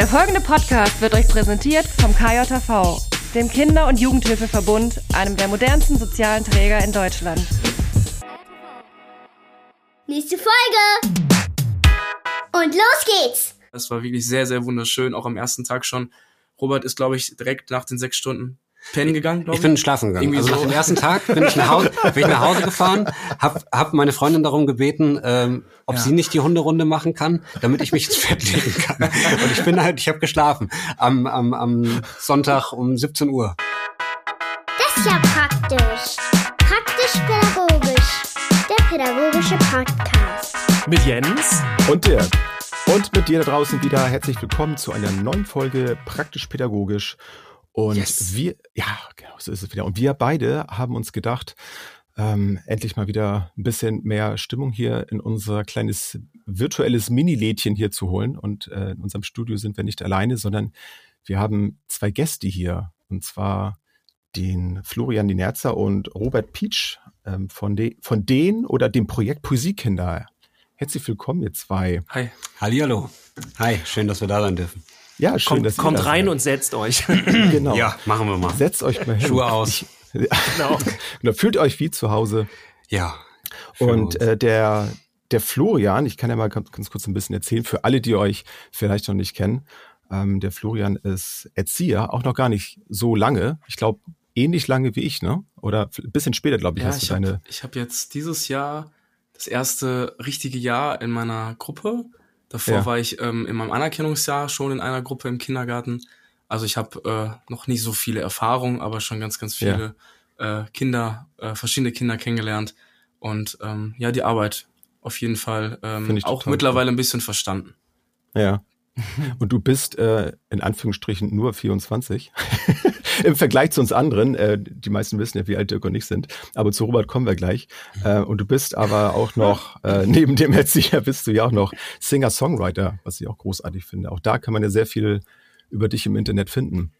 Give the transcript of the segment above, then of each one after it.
Der folgende Podcast wird euch präsentiert vom KJV, dem Kinder- und Jugendhilfeverbund, einem der modernsten sozialen Träger in Deutschland. Nächste Folge! Und los geht's! Das war wirklich sehr, sehr wunderschön, auch am ersten Tag schon. Robert ist, glaube ich, direkt nach den sechs Stunden pennen gegangen, glaube ich. Ich bin schlafen gegangen. Irgendwie also so. nach dem ersten Tag bin ich nach Hause, bin ich nach Hause gefahren, hab, hab meine Freundin darum gebeten, ähm, ob Ja. sie nicht die Hunderunde machen kann, damit ich mich ins Bett legen kann. Und ich bin halt, ich habe geschlafen am, am, am Sonntag um 17 Uhr. Das ist ja praktisch. Praktisch-pädagogisch. Der pädagogische Podcast. mit Jens. Und Dirk. Und mit dir da draußen wieder herzlich willkommen zu einer neuen Folge Praktisch Pädagogisch. Und Yes. wir, ja, genau, so ist es wieder. Und wir beide haben uns gedacht, ähm, endlich mal wieder ein bisschen mehr Stimmung hier in unser kleines virtuelles Mini-Lädchen hier zu holen. Und äh, in unserem Studio sind wir nicht alleine, sondern wir haben zwei Gäste hier. Und zwar den Florian Dinerzer und Robert Pietsch ähm, von, de von denen oder dem Projekt Poesiekinder. Herzlich willkommen, ihr zwei. Hi. Hallihallo. Hi, schön, dass wir da sein dürfen. Ja, schön, Kommt, dass kommt da rein seid. und setzt euch. genau. Ja, machen wir mal. Setzt euch mal hin. Schuhe aus. Ich, genau. genau, fühlt euch wie zu Hause. Ja. Und äh, der, der Florian, ich kann ja mal ganz, ganz kurz ein bisschen erzählen, für alle, die euch vielleicht noch nicht kennen. Ähm, der Florian ist Erzieher, auch noch gar nicht so lange. Ich glaube, ähnlich lange wie ich, ne? Oder ein bisschen später, glaube ich, Ja, hast du ich deine. habe hab jetzt dieses Jahr das erste richtige Jahr in meiner Gruppe. Davor Ja. war ich ähm, in meinem Anerkennungsjahr schon in einer Gruppe im Kindergarten. Also ich habe äh, noch nicht so viele Erfahrungen, aber schon ganz, ganz viele äh, Kinder, äh, verschiedene Kinder kennengelernt. Und ähm, ja, die Arbeit auf jeden Fall ähm, auch mittlerweile ein bisschen verstanden. Ja. Und du bist äh, in Anführungsstrichen nur 24. Im Vergleich zu uns anderen, äh, die meisten wissen ja, wie alt Dirk und ich sind, aber zu Robert kommen wir gleich. Äh, und du bist aber auch noch, äh, neben dem Erzieher bist du ja auch noch Singer-Songwriter, was ich auch großartig finde. Auch da kann man ja sehr viel über dich im Internet finden.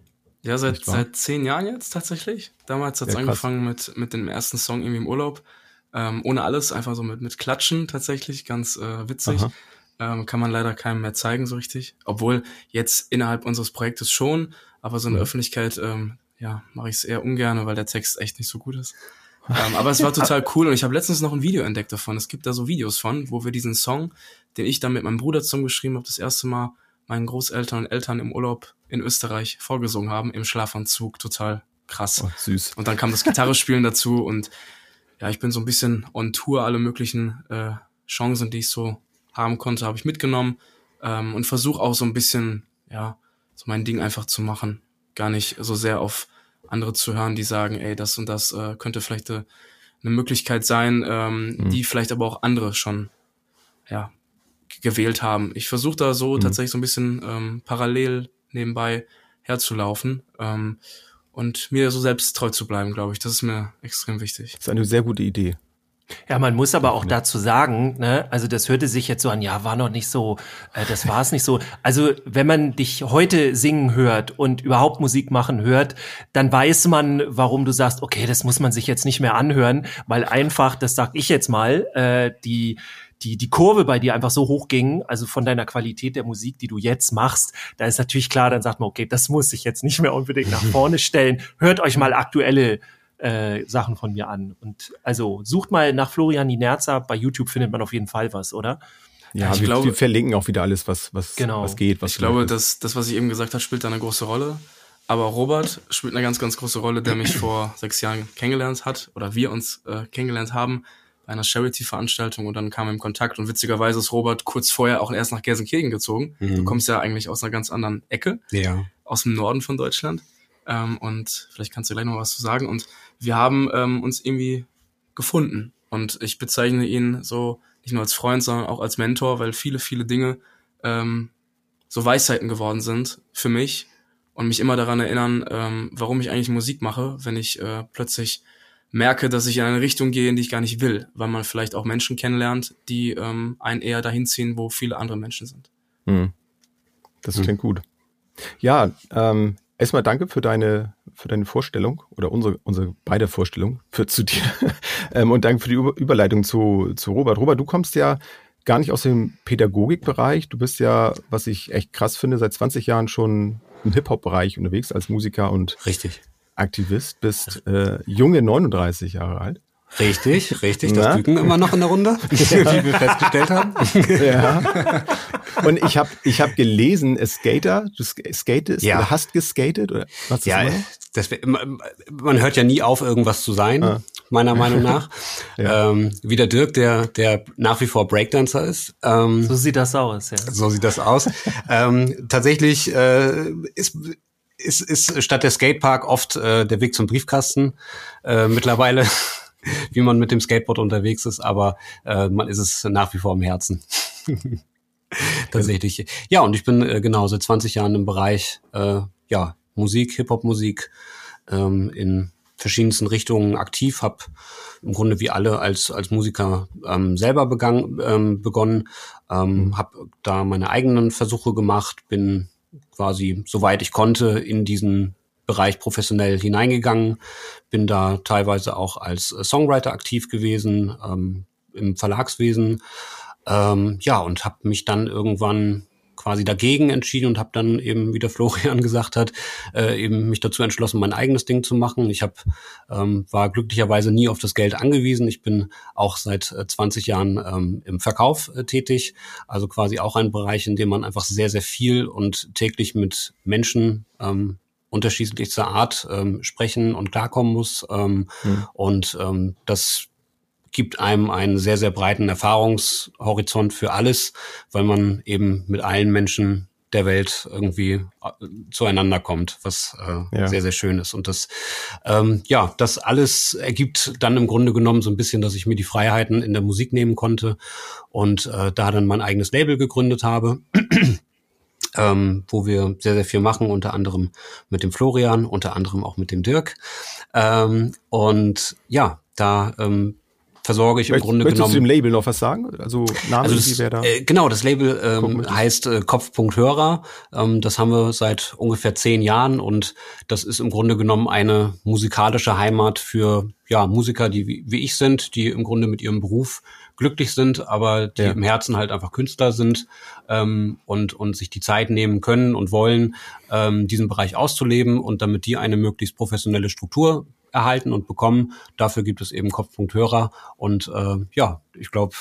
Ja, seit, seit zehn Jahren jetzt tatsächlich. Damals hat's Ja, krass. angefangen mit, mit dem ersten Song irgendwie im Urlaub. Ähm, ohne alles, einfach so mit, mit Klatschen tatsächlich, ganz äh, witzig. Ähm, kann man leider keinem mehr zeigen so richtig. Obwohl jetzt innerhalb unseres Projektes schon, aber so in der. Öffentlichkeit, ähm, ja, mache ich es eher ungern, weil der Text echt nicht so gut ist. ähm, aber es war total cool und ich habe letztens noch ein Video entdeckt davon. Es gibt da so Videos von, wo wir diesen Song, den ich dann mit meinem Bruder zusammen geschrieben habe, das erste Mal meinen Großeltern und Eltern im Urlaub in Österreich vorgesungen haben, im Schlafanzug. Total krass. Oh, süß. Und dann kam das Gitarrespielen dazu und ja, ich bin so ein bisschen on Tour, alle möglichen äh, Chancen, die ich so haben konnte, habe ich mitgenommen ähm, und versuche auch so ein bisschen, ja, so mein Ding einfach zu machen. Gar nicht so sehr auf andere zu hören, die sagen, ey, das und das äh, könnte vielleicht äh, eine Möglichkeit sein, ähm, Mhm. die vielleicht aber auch andere schon, ja, gewählt haben. Ich versuche da so Mhm. tatsächlich so ein bisschen ähm, parallel nebenbei herzulaufen ähm, und mir so selbst treu zu bleiben, glaube ich. Das ist mir extrem wichtig. Das ist eine sehr gute Idee. Ja, man muss aber auch dazu sagen, ne, also das hörte sich jetzt so an, ja, war noch nicht so, äh, das war es nicht so. Also wenn man dich heute singen hört und überhaupt Musik machen hört, dann weiß man, warum du sagst, okay, das muss man sich jetzt nicht mehr anhören, weil einfach, das sag ich jetzt mal, äh, die die, die Kurve bei dir einfach so hoch ging, also von deiner Qualität der Musik, die du jetzt machst, da ist natürlich klar, dann sagt man, okay, das muss ich jetzt nicht mehr unbedingt nach vorne stellen. Hört euch mal aktuelle äh, Sachen von mir an. Und also sucht mal nach Florian Dinerza, bei YouTube findet man auf jeden Fall was, oder? Ja, ich wir, glaube- wir verlinken auch wieder alles, was, was, Genau. was geht. Was ich glaube, ist. dass das, was ich eben gesagt habe, spielt da eine große Rolle. Aber Robert spielt eine ganz, ganz große Rolle, der mich vor sechs Jahren kennengelernt hat oder wir uns äh, kennengelernt haben bei einer Charity-Veranstaltung und dann kam er im Kontakt und witzigerweise ist Robert kurz vorher auch erst nach Gelsenkirchen gezogen. Mhm. Du kommst ja eigentlich aus einer ganz anderen Ecke, Ja. aus dem Norden von Deutschland. Ähm, und vielleicht kannst du gleich noch was zu sagen. Und wir haben ähm, uns irgendwie gefunden. Und ich bezeichne ihn so nicht nur als Freund, sondern auch als Mentor, weil viele, viele Dinge ähm, so Weisheiten geworden sind für mich und mich immer daran erinnern, ähm, warum ich eigentlich Musik mache, wenn ich äh, plötzlich merke, dass ich in eine Richtung gehe, in die ich gar nicht will, weil man vielleicht auch Menschen kennenlernt, die ähm, einen eher dahin ziehen, wo viele andere Menschen sind. Hm. Das Hm. klingt gut. Ja, ähm, erstmal danke für deine, für deine Vorstellung oder unsere, unsere beide Vorstellung für zu dir. ähm, und danke für die Über Überleitung zu, zu Robert. Robert, du kommst ja gar nicht aus dem Pädagogikbereich. Du bist ja, was ich echt krass finde, seit 20 Jahren schon im Hip-Hop-Bereich unterwegs als Musiker und Richtig. Aktivist, bist äh, junge 39 Jahre alt. Richtig, richtig. Das Küken immer noch in der Runde, wie wir festgestellt haben. Ja. Und ich habe ich hab gelesen, Skater, du sk- skatest Ja. oder hast geskatet oder was Ja, das, wär- man man hört ja nie auf, irgendwas zu sein, Ah. meiner Meinung nach. Ja. ähm, wie der Dirk, der, der nach wie vor Breakdancer ist. Ähm, So sieht das aus, ja. So sieht das aus. ähm, tatsächlich äh, ist, ist, ist statt der Skatepark oft äh, der Weg zum Briefkasten äh, mittlerweile, wie man mit dem Skateboard unterwegs ist, aber äh, man ist es nach wie vor im Herzen. Tatsächlich. Ja, und ich bin äh, genau seit 20 Jahren im Bereich äh, ja, Musik, Hip-Hop-Musik ähm, in verschiedensten Richtungen aktiv, habe im Grunde wie alle als, als Musiker ähm, selber begangen, ähm, begonnen, ähm, habe da meine eigenen Versuche gemacht, bin quasi soweit ich konnte in diesen Bereich professionell hineingegangen, bin da teilweise auch als äh, Songwriter aktiv gewesen, ähm, im Verlagswesen, ähm, ja, und habe mich dann irgendwann quasi dagegen entschieden und habe dann eben, wie der Florian gesagt hat, äh, eben mich dazu entschlossen, mein eigenes Ding zu machen. Ich hab, ähm, war glücklicherweise nie auf das Geld angewiesen. Ich bin auch seit äh, 20 Jahren ähm, im Verkauf äh, tätig, also quasi auch ein Bereich, in dem man einfach sehr, sehr viel und täglich mit Menschen ähm, unterschiedlichster Art ähm, sprechen und klarkommen muss. Ähm, Und ähm, das gibt einem einen sehr, sehr breiten Erfahrungshorizont für alles, weil man eben mit allen Menschen der Welt irgendwie äh, zueinander kommt, was äh, Ja. sehr, sehr schön ist. Und das, ähm, ja, das alles ergibt dann im Grunde genommen so ein bisschen, dass ich mir die Freiheiten in der Musik nehmen konnte und äh, da dann mein eigenes Label gegründet habe. Ähm, wo wir sehr, sehr viel machen, unter anderem mit dem Florian, unter anderem auch mit dem Dirk. Ähm, und ja, da ähm, versorge ich im Möcht- Grunde Möchtest genommen. du dem Label noch was sagen? Also Name, Also wie das, wer da? äh, genau, das Label ähm, heißt äh, Kopf.Hörer. Ähm, das haben wir seit ungefähr zehn Jahren und das ist im Grunde genommen eine musikalische Heimat für ja Musiker, die wie, wie ich sind, die im Grunde mit ihrem Beruf glücklich sind, aber die Ja. im Herzen halt einfach Künstler sind ähm, und und sich die Zeit nehmen können und wollen, ähm, diesen Bereich auszuleben und damit die eine möglichst professionelle Struktur erhalten und bekommen. Dafür gibt es eben Kopf.Hörer und äh, ja, ich glaube,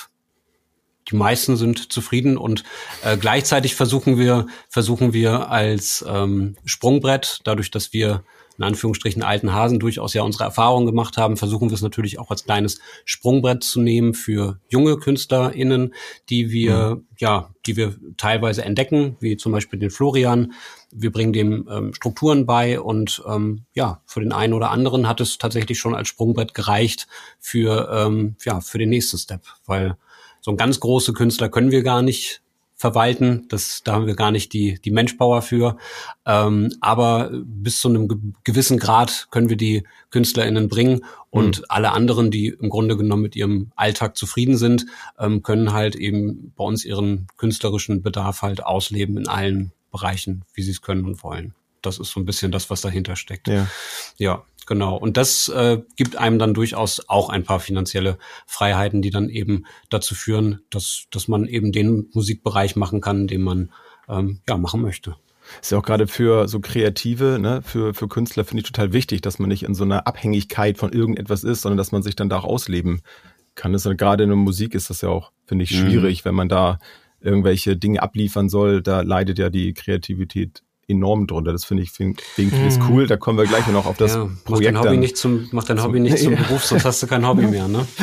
die meisten sind zufrieden und äh, gleichzeitig versuchen wir versuchen wir als ähm, Sprungbrett, dadurch, dass wir in Anführungsstrichen alten Hasen durchaus ja unsere Erfahrungen gemacht haben, versuchen wir es natürlich auch als kleines Sprungbrett zu nehmen für junge KünstlerInnen, die wir, ja, die wir teilweise entdecken, wie zum Beispiel den Florian. Wir bringen dem ähm, Strukturen bei und ähm, ja, für den einen oder anderen hat es tatsächlich schon als Sprungbrett gereicht für, ähm, ja, für den nächsten Step, weil so ein ganz große Künstler können wir gar nicht verwalten. Das, da haben wir gar nicht die, die Menschpower für. Ähm, aber bis zu einem ge gewissen Grad können wir die KünstlerInnen bringen und alle anderen, die im Grunde genommen mit ihrem Alltag zufrieden sind, ähm, können halt eben bei uns ihren künstlerischen Bedarf halt ausleben in allen Bereichen, wie sie es können und wollen. Das ist so ein bisschen das, was dahinter steckt. Ja. Ja, genau. Und das äh, gibt einem dann durchaus auch ein paar finanzielle Freiheiten, die dann eben dazu führen, dass, dass man eben den Musikbereich machen kann, den man ähm, ja machen möchte. Ist ja auch gerade für so Kreative, ne, für, für Künstler finde ich total wichtig, dass man nicht in so einer Abhängigkeit von irgendetwas ist, sondern dass man sich dann da auch ausleben kann. Das ist, gerade in der Musik ist das ja auch, finde ich, schwierig, wenn man da irgendwelche Dinge abliefern soll. Da leidet ja die Kreativität enorm drunter. Das finde ich, find, finde ich es cool. Da kommen wir gleich noch auf das ja, mach Projekt dein Hobby dann. nicht zum, mach dein Hobby nicht zum Ja. Beruf, sonst hast du kein Hobby mehr, ne?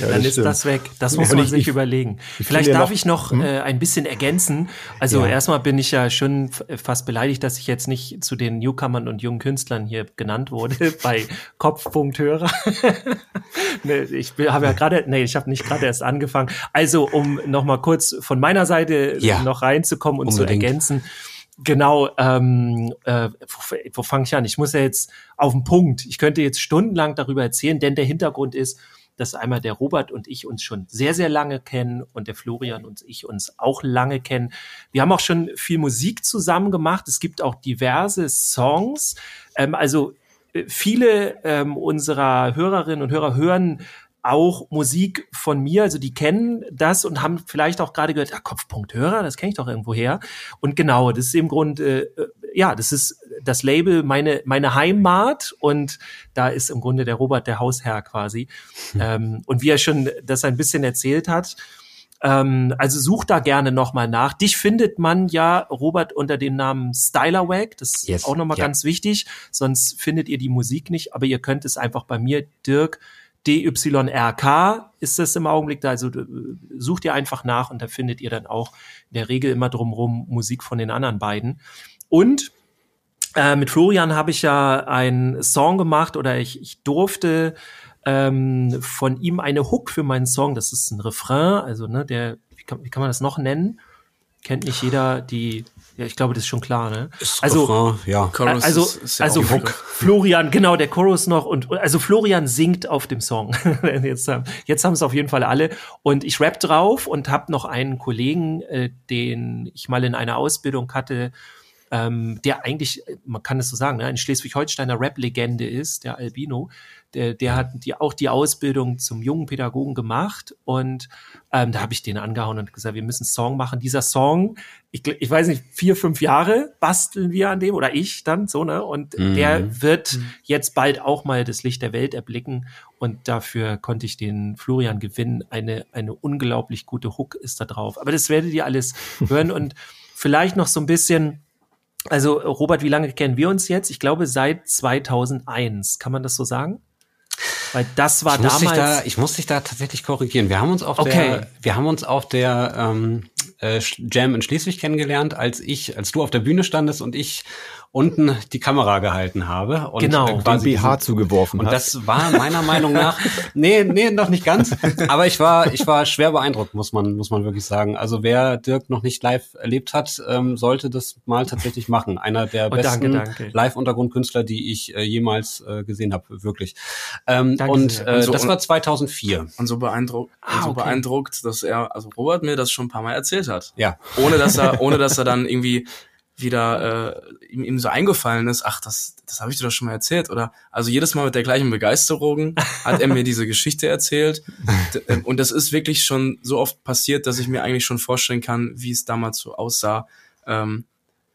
Ja, Dann ist stimmt. das weg. Das muss man ich- sich ich- überlegen. ich Vielleicht darf noch- ich noch Hm? äh, ein bisschen ergänzen. Also erstmal bin ich ja schon f- fast beleidigt, dass ich jetzt nicht zu den Newcomern und jungen Künstlern hier genannt wurde bei Kopfpunkthörer. nee, ich habe ja gerade, nee, ich habe nicht gerade erst angefangen. Also um noch mal kurz von meiner Seite noch reinzukommen und Unbedingt. zu ergänzen. Genau, ähm, äh, wo, wo fange ich an? Ich muss ja jetzt auf den Punkt. Ich könnte jetzt stundenlang darüber erzählen, denn der Hintergrund ist, dass einmal der Robert und ich uns schon sehr, sehr lange kennen und der Florian und ich uns auch lange kennen. Wir haben auch schon viel Musik zusammen gemacht. Es gibt auch diverse Songs. Ähm, also äh, viele ähm, unserer Hörerinnen und Hörer hören auch Musik von mir, also die kennen das und haben vielleicht auch gerade gehört, ja, Kopfpunkt Hörer, das kenne ich doch irgendwo her. Und genau, das ist im Grunde, äh, ja, das ist das Label meine, meine Heimat und da ist im Grunde der Robert der Hausherr quasi. Hm. Ähm, und wie er schon das ein bisschen erzählt hat, ähm, also such da gerne nochmal nach. Dich findet man ja, Robert, unter dem Namen Stylerwag. Das yes, ist auch nochmal ja. ganz wichtig. Sonst findet ihr die Musik nicht. Aber ihr könnt es einfach bei mir, Dirk, DYRK ist das im Augenblick da. Also sucht ihr einfach nach und da findet ihr dann auch in der Regel immer drumrum Musik von den anderen beiden. Und äh, mit Florian habe ich ja einen Song gemacht oder ich, ich durfte ähm, von ihm eine Hook für meinen Song. Das ist ein Refrain, also ne, der, wie kann, wie kann man das noch nennen? Kennt nicht jeder die, ja, ich glaube, das ist schon klar, ne? Ist also, Refrain, ja. Chorus also, ist, ist ja also Hook. Florian, genau, der Chorus noch und, also Florian singt auf dem Song. jetzt, jetzt haben es auf jeden Fall alle und ich rap drauf und habe noch einen Kollegen, äh, den ich mal in einer Ausbildung hatte, ähm, der eigentlich, man kann es so sagen, ne, ein Schleswig-Holsteiner Rap-Legende ist, der Albino. Der, der hat die, auch die Ausbildung zum jungen Pädagogen gemacht und ähm, da habe ich den angehauen und gesagt, wir müssen einen Song machen. Dieser Song, ich, ich weiß nicht, vier, fünf Jahre basteln wir an dem oder ich dann so, ne? Und mhm. der wird mhm. jetzt bald auch mal das Licht der Welt erblicken und dafür konnte ich den Florian gewinnen. Eine, eine unglaublich gute Hook ist da drauf. Aber das werdet ihr alles hören und vielleicht noch so ein bisschen also Robert, wie lange kennen wir uns jetzt? Ich glaube seit 2001. Kann man das so sagen? Weil das war ich damals. Muss da, ich muss dich da tatsächlich korrigieren. Wir haben uns auf okay. der, wir haben uns auf der ähm, äh, Jam in Schleswig kennengelernt, als ich, als du auf der Bühne standest und ich unten die Kamera gehalten habe und genau. Äh, quasi den BH zugeworfen Und das war meiner Meinung nach, nee, nee, noch nicht ganz, aber ich war, ich war schwer beeindruckt, muss man, muss man wirklich sagen. Also wer Dirk noch nicht live erlebt hat, ähm, sollte das mal tatsächlich machen. Einer der oh, besten Live-Untergrundkünstler, die ich äh, jemals äh, gesehen habe, wirklich. Ähm, und äh, so, das war 2004. Und so beeindruckt, ah, so okay. beeindruckt, dass er, also Robert mir das schon ein paar Mal erzählt hat. Ja. Ohne dass er, ohne dass er dann irgendwie wieder äh, ihm, ihm so eingefallen ist, ach, das, das habe ich dir doch schon mal erzählt. Oder also jedes Mal mit der gleichen Begeisterung hat er mir diese Geschichte erzählt. Und das ist wirklich schon so oft passiert, dass ich mir eigentlich schon vorstellen kann, wie es damals so aussah. Ähm,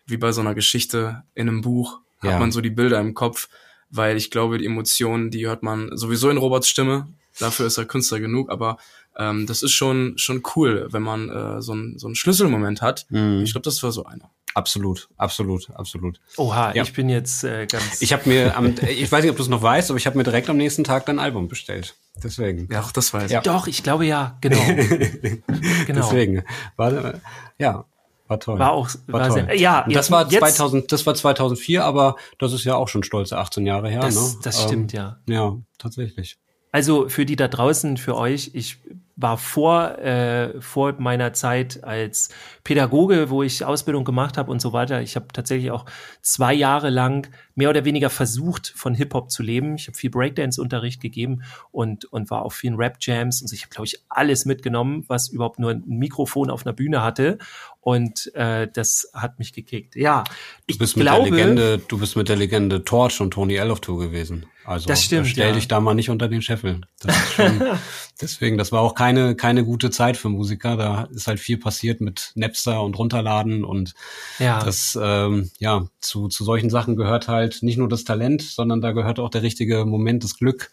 wie bei so einer Geschichte in einem Buch hat ja. man so die Bilder im Kopf, weil ich glaube, die Emotionen, die hört man sowieso in Roberts Stimme. Dafür ist er Künstler genug, aber ähm, das ist schon schon cool, wenn man äh, so, ein, so einen Schlüsselmoment hat. Mhm. Ich glaube, das war so einer. Absolut, absolut, absolut. Oha, ja. ich bin jetzt äh, ganz. Ich habe mir, am, ich weiß nicht, ob du es noch weißt, aber ich habe mir direkt am nächsten Tag dein Album bestellt. Deswegen. Ja, auch das weiß ich. Ja. Doch, ich glaube ja, genau. genau. Deswegen. War, ja, war toll. War auch, war, war toll. Sehr, ja, Und das war 2000, das war 2004, aber das ist ja auch schon stolze 18 Jahre her. Das, ne? das stimmt ähm, ja. Ja, tatsächlich. Also für die da draußen, für euch, ich war vor, äh, vor meiner Zeit als Pädagoge, wo ich Ausbildung gemacht habe und so weiter. Ich habe tatsächlich auch zwei Jahre lang mehr oder weniger versucht, von Hip-Hop zu leben. Ich habe viel Breakdance-Unterricht gegeben und, und war auf vielen Rap-Jams und ich habe, glaube ich, alles mitgenommen, was überhaupt nur ein Mikrofon auf einer Bühne hatte. Und äh, das hat mich gekickt. Ja, ich du bist mit glaube, der Legende, du bist mit der Legende Torch und Tony L auf Tour gewesen. Also das stimmt, stell ja. dich da mal nicht unter den Scheffel. Das ist schon, deswegen, das war auch keine keine gute Zeit für Musiker. Da ist halt viel passiert mit Napster und runterladen und ja. das ähm, ja zu zu solchen Sachen gehört halt nicht nur das Talent, sondern da gehört auch der richtige Moment, das Glück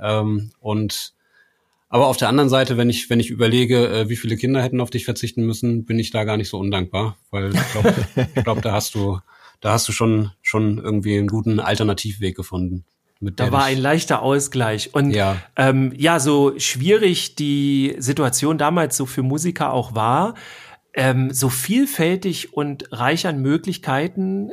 ähm, und aber auf der anderen Seite, wenn ich, wenn ich überlege, äh, wie viele Kinder hätten auf dich verzichten müssen, bin ich da gar nicht so undankbar, weil ich glaube, glaub, da hast du, da hast du schon, schon irgendwie einen guten Alternativweg gefunden. da war ein leichter Ausgleich. Und ja. Ähm, ja, so schwierig die Situation damals so für Musiker auch war, ähm, so vielfältig und reich an Möglichkeiten, äh,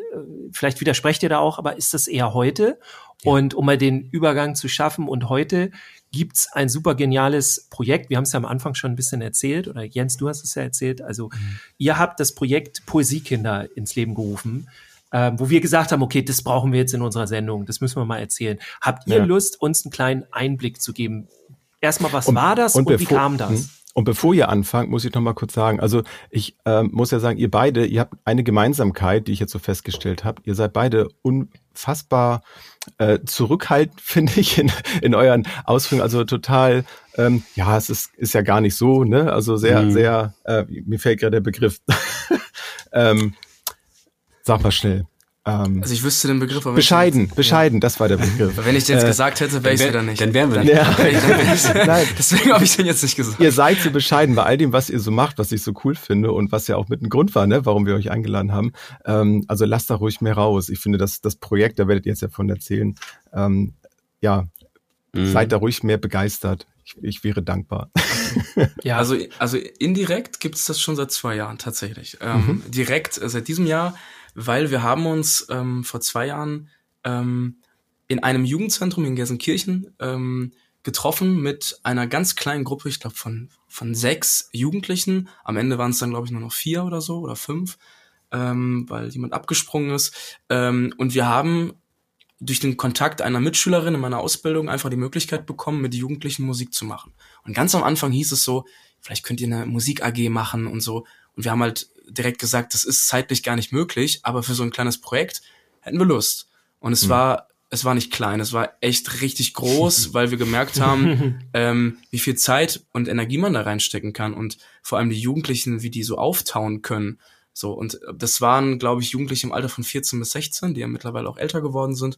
vielleicht widersprecht ihr da auch, aber ist das eher heute? Ja. Und um mal den Übergang zu schaffen und heute gibt's ein super geniales Projekt. Wir haben es ja am Anfang schon ein bisschen erzählt, oder Jens, du hast es ja erzählt. Also mhm. ihr habt das Projekt Poesiekinder ins Leben gerufen, äh, wo wir gesagt haben, okay, das brauchen wir jetzt in unserer Sendung, das müssen wir mal erzählen. Habt ihr ja. Lust, uns einen kleinen Einblick zu geben? Erstmal, was und, war das und, und wie kam das? Hm? Und bevor ihr anfangt, muss ich noch mal kurz sagen, also ich ähm, muss ja sagen, ihr beide, ihr habt eine Gemeinsamkeit, die ich jetzt so festgestellt habe. Ihr seid beide unfassbar äh, zurückhaltend, finde ich, in, in euren Ausführungen. Also total, ähm, ja, es ist, ist ja gar nicht so, ne? Also sehr, Mhm. sehr, äh, mir fällt gerade der Begriff. ähm, sag mal schnell. Ähm, Also ich wüsste den Begriff, aber bescheiden, bescheiden, das war der Begriff. Wenn ich den jetzt Äh, gesagt hätte, wäre ich wär- wieder nicht. dann wären wir dann, nicht. Ja. dann Nein. Deswegen habe ich den jetzt nicht gesagt. ihr seid so bescheiden bei all dem, was ihr so macht, was ich so cool finde und was ja auch mit ein Grund war, ne, warum wir euch eingeladen haben. Ähm, also lasst da ruhig mehr raus. Ich finde, dass das Projekt, da werdet ihr jetzt ja von erzählen, ähm, ja, Mhm. seid da ruhig mehr begeistert. Ich, ich wäre dankbar. Ja, Also, also indirekt gibt es das schon seit zwei Jahren tatsächlich. Ähm, Direkt äh, seit diesem Jahr, weil wir haben uns ähm, vor zwei Jahren ähm, in einem Jugendzentrum in Gelsenkirchen ähm, getroffen mit einer ganz kleinen Gruppe, ich glaube von, von sechs Jugendlichen. Am Ende waren es dann, glaube ich, nur noch vier oder so oder fünf, ähm, weil jemand abgesprungen ist. Ähm, und wir haben durch den Kontakt einer Mitschülerin in meiner Ausbildung einfach die Möglichkeit bekommen, mit Jugendlichen Musik zu machen. Und ganz am Anfang hieß es so, vielleicht könnt ihr eine Musik AG machen und so. Und wir haben halt direkt gesagt, das ist zeitlich gar nicht möglich, aber für so ein kleines Projekt hätten wir Lust. Und es war, es war nicht klein, es war echt richtig groß, weil wir gemerkt haben, ähm, wie viel Zeit und Energie man da reinstecken kann und vor allem die Jugendlichen, wie die so auftauen können. So, und das waren, glaube ich, Jugendliche im Alter von 14 bis 16, die ja mittlerweile auch älter geworden sind,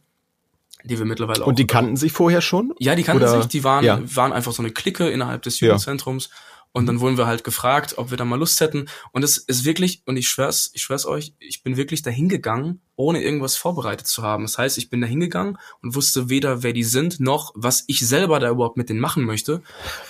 die wir mittlerweile auch Und die kannten sich vorher schon? ja, die kannten Oder- sich, die waren, ja. waren einfach so eine Clique innerhalb des Ja. Und dann wurden wir halt gefragt, ob wir da mal Lust hätten. Und es ist wirklich, und ich schwör's, ich schwör's euch, ich bin wirklich dahin gegangen, ohne irgendwas vorbereitet zu haben. Das heißt, ich bin da hingegangen und wusste weder, wer die sind, noch was ich selber da überhaupt mit denen machen möchte.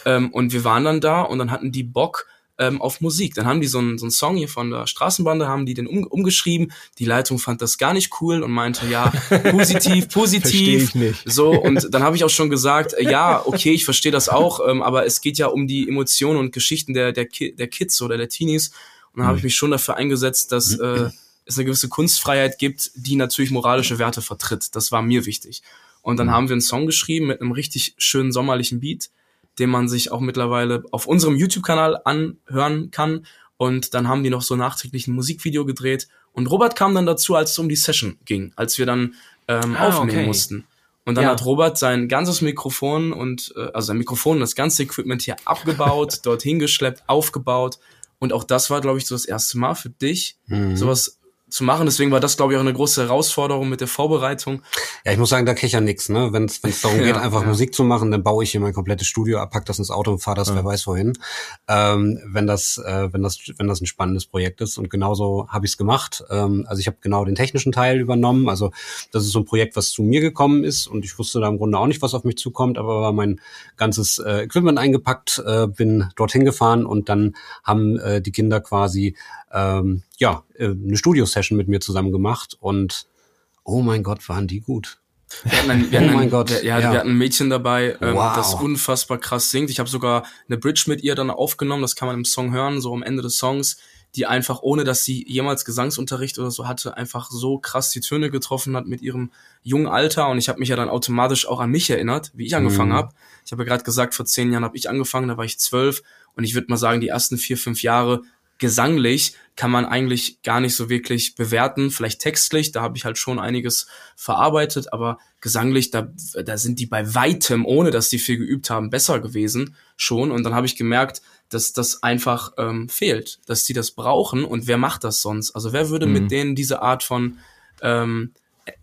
Ähm, und wir waren dann da und dann hatten die Bock ähm, auf Musik. Dann haben die so einen, so einen Song hier von der Straßenbande, haben die den um, umgeschrieben. Die Leitung fand das gar nicht cool und meinte, ja, positiv, positiv. Versteh ich nicht. So, und dann habe ich auch schon gesagt, äh, ja, okay, ich verstehe das auch, ähm, aber es geht ja um die Emotionen und Geschichten der, der, Ki der Kids oder der Teenies. Und dann habe ich mich schon dafür eingesetzt, dass äh, es eine gewisse Kunstfreiheit gibt, die natürlich moralische Werte vertritt. Das war mir wichtig. Und dann haben wir einen Song geschrieben mit einem richtig schönen sommerlichen Beat, den man sich auch mittlerweile auf unserem YouTube-Kanal anhören kann. Und dann haben die noch so nachträglich ein Musikvideo gedreht. Und Robert kam dann dazu, als es um die Session ging, als wir dann ähm, Ah, aufnehmen okay. mussten. Und dann Ja. hat Robert sein ganzes Mikrofon und äh, also sein Mikrofon und das ganze Equipment hier abgebaut, dorthin geschleppt, aufgebaut. Und auch das war, glaube ich, so das erste Mal für dich, Mhm. sowas zu machen. Deswegen war das, glaube ich, auch eine große Herausforderung mit der Vorbereitung. Ja, ich muss sagen, da krieg ich ja nix, ne? Wenn es darum Ja, geht, einfach ja. Musik zu machen, dann baue ich hier mein komplettes Studio ab, pack das ins Auto und fahre das, wer weiß wohin. Ähm, wenn das, äh, wenn das, wenn das ein spannendes Projekt ist. Und genauso habe ich es gemacht. Ähm, also ich habe genau den technischen Teil übernommen. Also das ist so ein Projekt, was zu mir gekommen ist und ich wusste da im Grunde auch nicht, was auf mich zukommt, aber war mein ganzes äh, Equipment eingepackt, äh, bin dorthin gefahren und dann haben äh, die Kinder quasi ähm, ja äh, eine Studio-Session mit mir zusammen gemacht und oh mein Gott, waren die gut. Wir hatten ein, wir hatten mein ein, Gott, Wir, ja, ja. wir hatten ein Mädchen dabei, ähm, Wow. das unfassbar krass singt. Ich habe sogar eine Bridge mit ihr dann aufgenommen, das kann man im Song hören, so am Ende des Songs, die einfach, ohne dass sie jemals Gesangsunterricht oder so hatte, einfach so krass die Töne getroffen hat mit ihrem jungen Alter. Und ich habe mich ja dann automatisch auch an mich erinnert, wie ich angefangen Mhm. habe. Ich habe ja gerade gesagt, vor zehn Jahren habe ich angefangen, da war ich zwölf. Und ich würde mal sagen, die ersten vier, fünf Jahre gesanglich kann man eigentlich gar nicht so wirklich bewerten. Vielleicht textlich, da habe ich halt schon einiges verarbeitet, aber gesanglich, da, da sind die bei weitem, ohne dass die viel geübt haben, besser gewesen schon. Und dann habe ich gemerkt, dass das einfach ähm, fehlt, dass die das brauchen. Und wer macht das sonst? Also wer würde mit denen diese Art von ähm,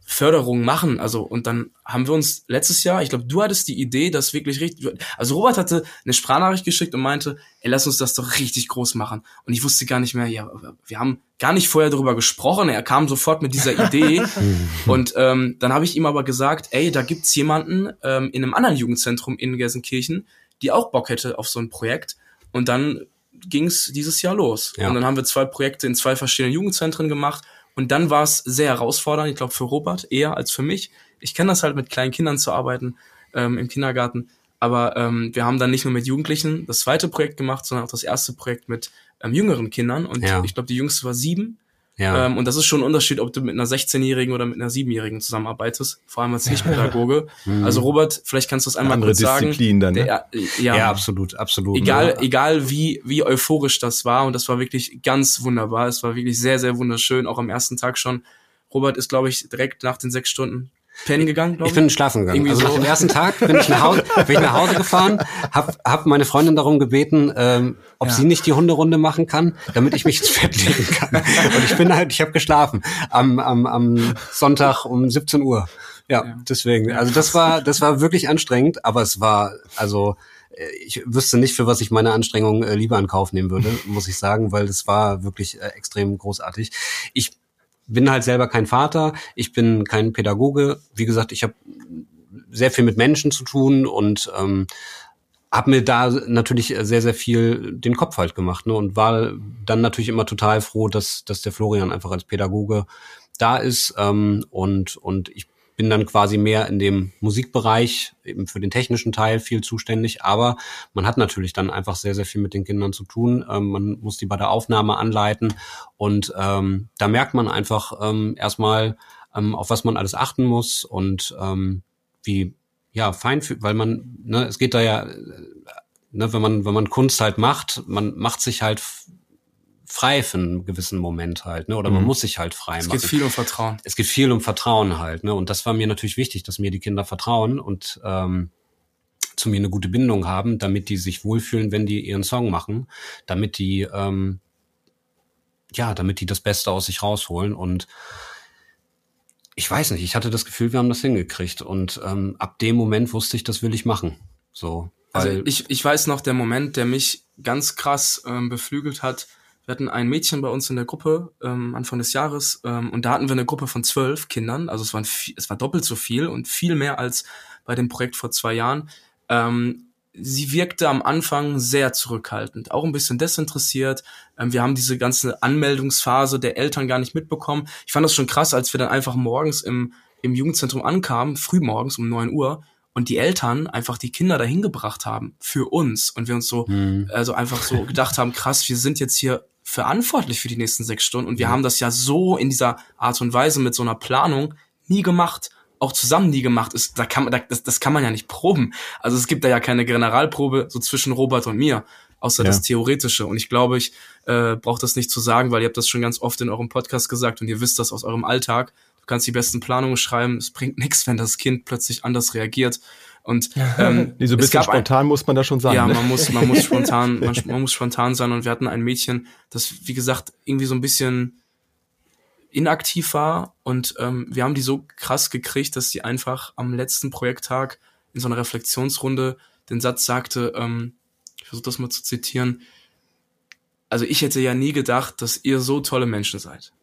Förderung machen. Also, und dann haben wir uns letztes Jahr, ich glaube, du hattest die Idee, das wirklich richtig. Also Robert hatte eine Sprachnachricht geschickt und meinte, ey, lass uns das doch richtig groß machen. Und ich wusste gar nicht mehr, ja, wir haben gar nicht vorher darüber gesprochen. Er kam sofort mit dieser Idee. und ähm, dann habe ich ihm aber gesagt, ey, da gibt's jemanden ähm, in einem anderen Jugendzentrum in Gelsenkirchen, die auch Bock hätte auf so ein Projekt. Und dann ging's dieses Jahr los. Ja. Und dann haben wir zwei Projekte in zwei verschiedenen Jugendzentren gemacht. Und dann war es sehr herausfordernd, ich glaube für Robert eher als für mich. Ich kenne das halt mit kleinen Kindern zu arbeiten ähm, im Kindergarten. Aber ähm, wir haben dann nicht nur mit Jugendlichen das zweite Projekt gemacht, sondern auch das erste Projekt mit ähm, jüngeren Kindern. Und Ja. ich glaube, die jüngste war sieben Ja. Ähm, und das ist schon ein Unterschied, ob du mit einer 16-Jährigen oder mit einer 7-Jährigen zusammenarbeitest, vor allem als Nicht-Pädagoge. also Robert, vielleicht kannst du es einmal Andere kurz sagen. Disziplin dann, ne? Der, ja, ja, absolut, absolut. egal, ne? egal wie, wie euphorisch das war. Und das war wirklich ganz wunderbar. Es war wirklich sehr, sehr wunderschön, auch am ersten Tag schon. Robert ist, glaube ich, direkt nach den sechs Stunden pennen gegangen, glaube Ich bin schlafen gegangen. Irgendwie also so. nach dem ersten Tag bin ich nach Hause, bin ich nach Hause gefahren, hab, hab meine Freundin darum gebeten, ähm, ob Ja. sie nicht die Hunderunde machen kann, damit ich mich ins Bett legen kann. Und ich bin halt, ich habe geschlafen am, am, am Sonntag um 17 Uhr. Ja, Ja. deswegen. Also das war, das war wirklich anstrengend, aber es war, also äh, ich wüsste nicht, für was ich meine Anstrengung äh, lieber in Kauf nehmen würde, muss ich sagen, weil das war wirklich äh, extrem großartig. Ich bin halt selber kein Vater, ich bin kein Pädagoge. Wie gesagt, ich habe sehr viel mit Menschen zu tun und ähm, habe mir da natürlich sehr, sehr viel den Kopf halt gemacht ne? und war dann natürlich immer total froh, dass, dass der Florian einfach als Pädagoge da ist ähm, und, und ich bin dann quasi mehr in dem Musikbereich, eben für den technischen Teil viel zuständig, aber man hat natürlich dann einfach sehr, sehr viel mit den Kindern zu tun. Ähm, man muss die bei der Aufnahme anleiten und ähm, da merkt man einfach ähm, erstmal, ähm, auf was man alles achten muss und ähm, wie ja fein, weil man, ne, es geht da ja, äh, ne, wenn man wenn man Kunst halt macht, man macht sich halt frei für einen gewissen Moment halt, ne, oder man Mhm. muss sich halt frei Es machen geht viel um Vertrauen. es geht viel um Vertrauen halt, ne? Und das war mir natürlich wichtig, dass mir die Kinder vertrauen und ähm, zu mir eine gute Bindung haben, damit die sich wohlfühlen, wenn die ihren Song machen, damit die ähm, ja, damit die das Beste aus sich rausholen und ich weiß nicht, ich hatte das Gefühl, wir haben das hingekriegt und ähm, ab dem Moment wusste ich, das will ich machen. So, Also ich, ich weiß noch, der Moment, der mich ganz krass ähm, beflügelt hat, wir hatten ein Mädchen bei uns in der Gruppe ähm, Anfang des Jahres ähm, und da hatten wir eine Gruppe von zwölf Kindern, also es, waren es war doppelt so viel und viel mehr als bei dem Projekt vor zwei Jahren. Ähm, sie wirkte am Anfang sehr zurückhaltend, auch ein bisschen desinteressiert. Ähm, wir haben diese ganze Anmeldungsphase der Eltern gar nicht mitbekommen. Ich fand das schon krass, als wir dann einfach morgens im, im Jugendzentrum ankamen, frühmorgens um neun Uhr, und die Eltern einfach die Kinder dahin gebracht haben für uns und wir uns so Hm. also einfach so gedacht haben, krass, wir sind jetzt hier verantwortlich für die nächsten sechs Stunden und wir haben das ja so in dieser Art und Weise mit so einer Planung nie gemacht, auch zusammen nie gemacht. Ist, da kann man, da, das, das kann man ja nicht proben. Also es gibt da ja keine Generalprobe so zwischen Robert und mir, außer Ja. das Theoretische. Und ich glaube, ich äh, brauche das nicht zu sagen, weil ihr habt das schon ganz oft in eurem Podcast gesagt und ihr wisst das aus eurem Alltag. Du kannst die besten Planungen schreiben, es bringt nichts, wenn das Kind plötzlich anders reagiert. Und ähm, Nee, so ein bisschen gab ein- spontan muss man da schon sein. ja, ne? man muss, man muss spontan, man, man muss spontan sein und wir hatten ein Mädchen, das, wie gesagt, irgendwie so ein bisschen inaktiv war und ähm, wir haben die so krass gekriegt, dass sie einfach am letzten Projekttag in so einer Reflexionsrunde den Satz sagte, ähm, ich versuche das mal zu zitieren, also ich hätte ja nie gedacht, dass ihr so tolle Menschen seid.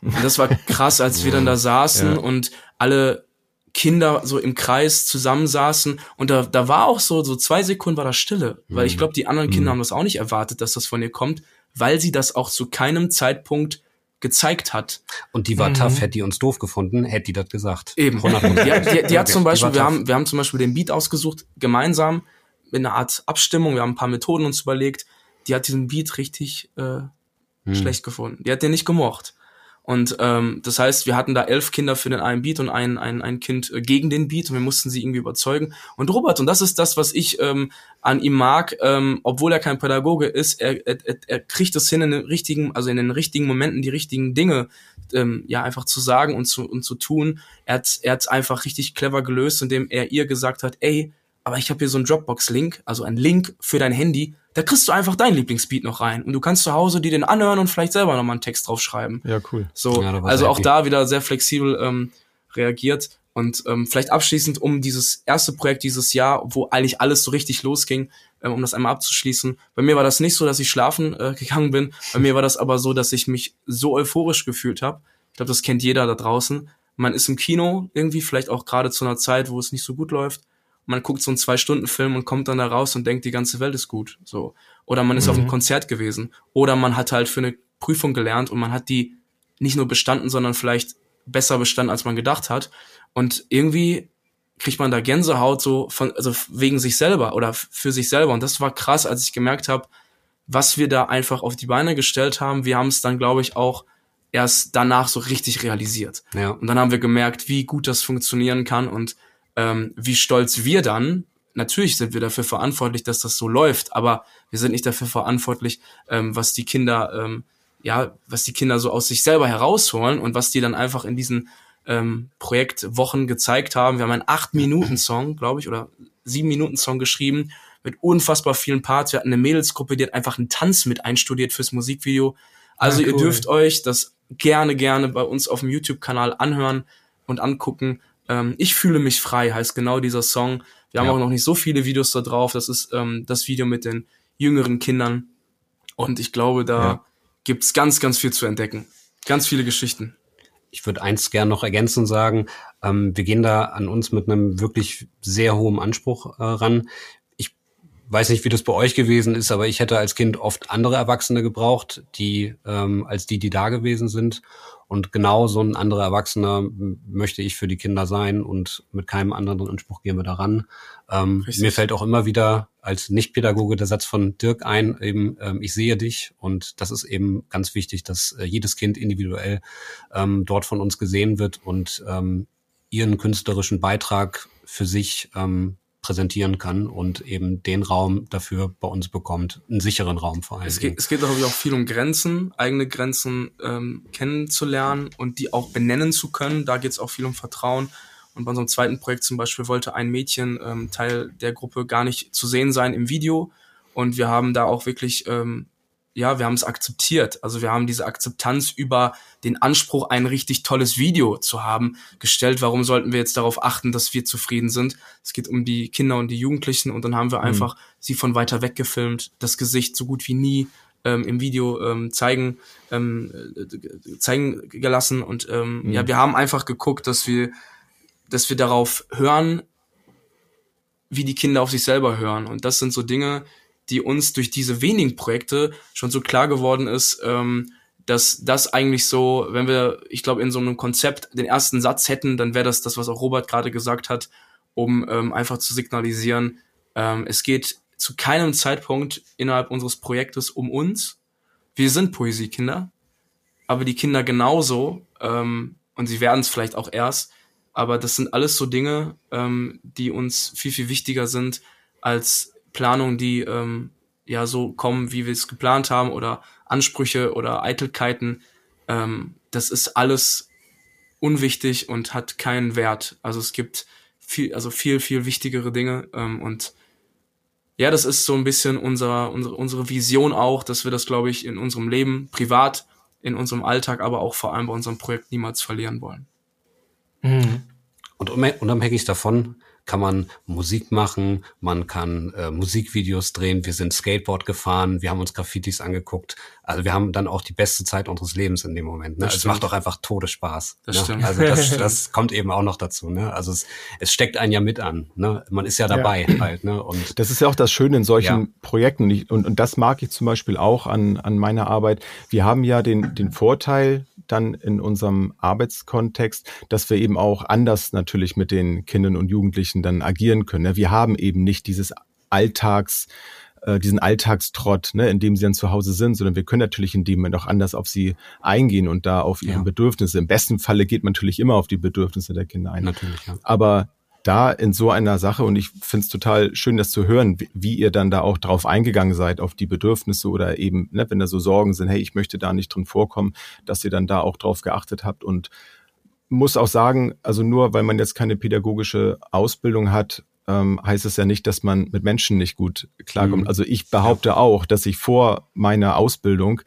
Und das war krass, als wir dann da saßen Ja. und alle Kinder so im Kreis zusammensaßen und da, da war auch so, so zwei Sekunden war da Stille, weil ich glaube, die anderen Kinder haben das auch nicht erwartet, dass das von ihr kommt, weil sie das auch zu keinem Zeitpunkt gezeigt hat. und die war tough, hätte die uns doof gefunden, hätte die das gesagt. Eben. 100%. Die, hat- die, die hat zum Die Beispiel, wir haben, wir haben zum Beispiel den Beat ausgesucht, gemeinsam, mit einer Art Abstimmung, wir haben ein paar Methoden uns überlegt, die hat diesen Beat richtig äh, Hm. schlecht gefunden. Die hat den nicht gemocht. Und ähm, das heißt, wir hatten da elf Kinder für den einen Beat und ein, ein, ein Kind äh, gegen den Beat und wir mussten sie irgendwie überzeugen. Und Robert, und das ist das, was ich ähm, an ihm mag, ähm, obwohl er kein Pädagoge ist, er, er, er- kriegt es hin, in den richtigen, also in den richtigen Momenten die richtigen Dinge ähm, ja einfach zu sagen und zu, und zu tun. Er hat er hat's einfach richtig clever gelöst, indem er ihr gesagt hat, ey, aber ich habe hier so einen Dropbox-Link, also einen Link für dein Handy, da kriegst du einfach dein Lieblingsbeat noch rein und du kannst zu Hause dir den anhören und vielleicht selber nochmal einen Text draufschreiben. Ja, cool. So, Ja, also auch happy. da wieder sehr flexibel ähm, reagiert. Und ähm, vielleicht abschließend um dieses erste Projekt dieses Jahr, wo eigentlich alles so richtig losging, ähm, um das einmal abzuschließen. Bei mir war das nicht so, dass ich schlafen äh, gegangen bin. Bei mir war das aber so, dass ich mich so euphorisch gefühlt habe. Ich glaube, das kennt jeder da draußen. Man ist im Kino irgendwie, vielleicht auch gerade zu einer Zeit, wo es nicht so gut läuft. Man guckt so einen Zwei-Stunden-Film und kommt dann da raus und denkt, die ganze Welt ist gut. So. Oder man ist auf einem Konzert gewesen. Oder man hat halt für eine Prüfung gelernt und man hat die nicht nur bestanden, sondern vielleicht besser bestanden, als man gedacht hat. Und irgendwie kriegt man da Gänsehaut so von, also wegen sich selber oder für sich selber. Und das war krass, als ich gemerkt habe, was wir da einfach auf die Beine gestellt haben. Wir haben es dann, glaube ich, auch erst danach so richtig realisiert. Ja. Und dann haben wir gemerkt, wie gut das funktionieren kann und ähm, wie stolz wir dann, natürlich sind wir dafür verantwortlich, dass das so läuft, aber wir sind nicht dafür verantwortlich, ähm, was die Kinder, ähm, ja, was die Kinder so aus sich selber herausholen und was die dann einfach in diesen ähm, Projektwochen gezeigt haben. Wir haben einen acht Minuten Song, glaube ich, oder sieben Minuten Song geschrieben mit unfassbar vielen Parts. Wir hatten eine Mädelsgruppe, die hat einfach einen Tanz mit einstudiert fürs Musikvideo. Also ihr cool. dürft euch das gerne, gerne bei uns auf dem YouTube-Kanal anhören und angucken. Ähm, ich fühle mich frei heißt genau dieser Song. Wir haben Ja. auch noch nicht so viele Videos da drauf. Das ist ähm, das Video mit den jüngeren Kindern. Und ich glaube, da Ja. gibt's ganz, ganz viel zu entdecken. Ganz viele Geschichten. Ich würde eins gern noch ergänzen sagen, ähm, wir gehen da an uns mit einem wirklich sehr hohen Anspruch äh, ran. Ich weiß nicht, wie das bei euch gewesen ist, aber ich hätte als Kind oft andere Erwachsene gebraucht, die ähm, als die, die da gewesen sind. Und genau so ein anderer Erwachsener möchte ich für die Kinder sein und mit keinem anderen Anspruch gehen wir daran. Ähm, mir fällt auch immer wieder als Nichtpädagoge der Satz von Dirk ein, eben, ähm, ich sehe dich und das ist eben ganz wichtig, dass äh, jedes Kind individuell ähm, dort von uns gesehen wird und ähm, ihren künstlerischen Beitrag für sich ähm, präsentieren kann und eben den Raum dafür bei uns bekommt, einen sicheren Raum vor allem. Es geht, es geht glaube ich auch viel um Grenzen, eigene Grenzen ähm, kennenzulernen und die auch benennen zu können. Da geht es auch viel um Vertrauen. Und bei unserem zweiten Projekt zum Beispiel wollte ein Mädchen ähm, Teil der Gruppe gar nicht zu sehen sein im Video. Und wir haben da auch wirklich, ähm, ja, wir haben es akzeptiert. Also wir haben diese Akzeptanz über den Anspruch, ein richtig tolles Video zu haben, gestellt. Warum sollten wir jetzt darauf achten, dass wir zufrieden sind? Es geht um die Kinder und die Jugendlichen und dann haben wir einfach sie von weiter weg gefilmt, das Gesicht so gut wie nie ähm, im Video ähm, zeigen ähm, äh, zeigen gelassen und ähm, ja, wir haben einfach geguckt, dass wir dass wir darauf hören, wie die Kinder auf sich selber hören. Und das sind so Dinge, die uns durch diese wenigen Projekte schon so klar geworden ist, ähm, dass das eigentlich so, wenn wir, ich glaube, in so einem Konzept den ersten Satz hätten, dann wäre das das, was auch Robert gerade gesagt hat, um ähm, einfach zu signalisieren, ähm, es geht zu keinem Zeitpunkt innerhalb unseres Projektes um uns. Wir sind Poesiekinder, aber die Kinder genauso, ähm, und sie werden es vielleicht auch erst, aber das sind alles so Dinge, ähm, die uns viel, viel wichtiger sind als Planungen, die ähm, ja so kommen, wie wir es geplant haben, oder Ansprüche oder Eitelkeiten. Ähm, das ist alles unwichtig und hat keinen Wert. Also es gibt viel, also viel, viel wichtigere Dinge. Ähm, und ja, das ist so ein bisschen unser, unsere, unsere Vision auch, dass wir das, glaube ich, in unserem Leben, privat, in unserem Alltag, aber auch vor allem bei unserem Projekt niemals verlieren wollen. Und unab- unabhängig davon kann man Musik machen, man kann äh, Musikvideos drehen, wir sind Skateboard gefahren, wir haben uns Graffitis angeguckt. Also wir haben dann auch die beste Zeit unseres Lebens in dem Moment. Ne? Das Es macht doch einfach Todesspaß. Das ne? stimmt. Also das, das kommt eben auch noch dazu. Ne? Also es, es steckt einen ja mit an. Ne? Man ist ja dabei halt. Ne? Und Das ist ja auch das Schöne in solchen Ja. Projekten. Und, ich, und, und das mag ich zum Beispiel auch an, an meiner Arbeit. Wir haben ja den, den Vorteil dann in unserem Arbeitskontext, dass wir eben auch anders natürlich mit den Kindern und Jugendlichen dann agieren können. ne? Wir haben eben nicht dieses Alltags, äh, diesen Alltagstrott, ne, in dem sie dann zu Hause sind, sondern wir können natürlich in dem Moment auch anders auf sie eingehen und da auf ihre Ja. Bedürfnisse. Im besten Falle geht man natürlich immer auf die Bedürfnisse der Kinder ein. natürlich, ja. Aber da in so einer Sache, und ich finde es total schön, das zu hören, wie, wie ihr dann da auch drauf eingegangen seid, auf die Bedürfnisse oder eben, ne, wenn da so Sorgen sind, hey, ich möchte da nicht drin vorkommen, dass ihr dann da auch drauf geachtet habt und muss auch sagen, also nur weil man jetzt keine pädagogische Ausbildung hat, ähm, heißt es ja nicht, dass man mit Menschen nicht gut klarkommt. Mhm. Also ich behaupte auch, dass ich vor meiner Ausbildung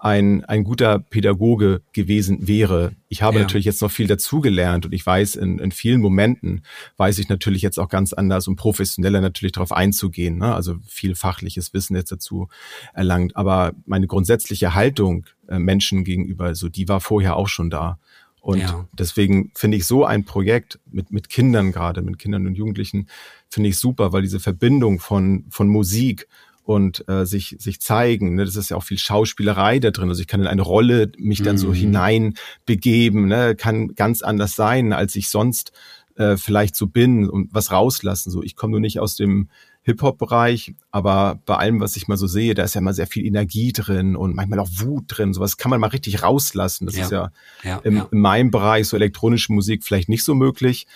ein, ein guter Pädagoge gewesen wäre. Ich habe Ja. natürlich jetzt noch viel dazugelernt und ich weiß, in, in vielen Momenten weiß ich natürlich jetzt auch ganz anders und professioneller natürlich darauf einzugehen. Ne? Also viel fachliches Wissen jetzt dazu erlangt. Aber meine grundsätzliche Haltung äh, Menschen gegenüber, so die war vorher auch schon da. Und Ja. deswegen finde ich so ein Projekt mit, mit Kindern gerade, mit Kindern und Jugendlichen, finde ich super, weil diese Verbindung von, von Musik und äh, sich, sich zeigen, ne, das ist ja auch viel Schauspielerei da drin. Also ich kann in eine Rolle mich dann so Mhm. hinein begeben, ne, kann ganz anders sein, als ich sonst äh, vielleicht so bin und was rauslassen. So, ich komme nur nicht aus dem Hip-Hop-Bereich, aber bei allem, was ich mal so sehe, da ist ja immer sehr viel Energie drin und manchmal auch Wut drin. Sowas kann man mal richtig rauslassen. Das Ja. ist ja, Ja, im, ja. in meinem Bereich, so elektronische Musik, vielleicht nicht so möglich.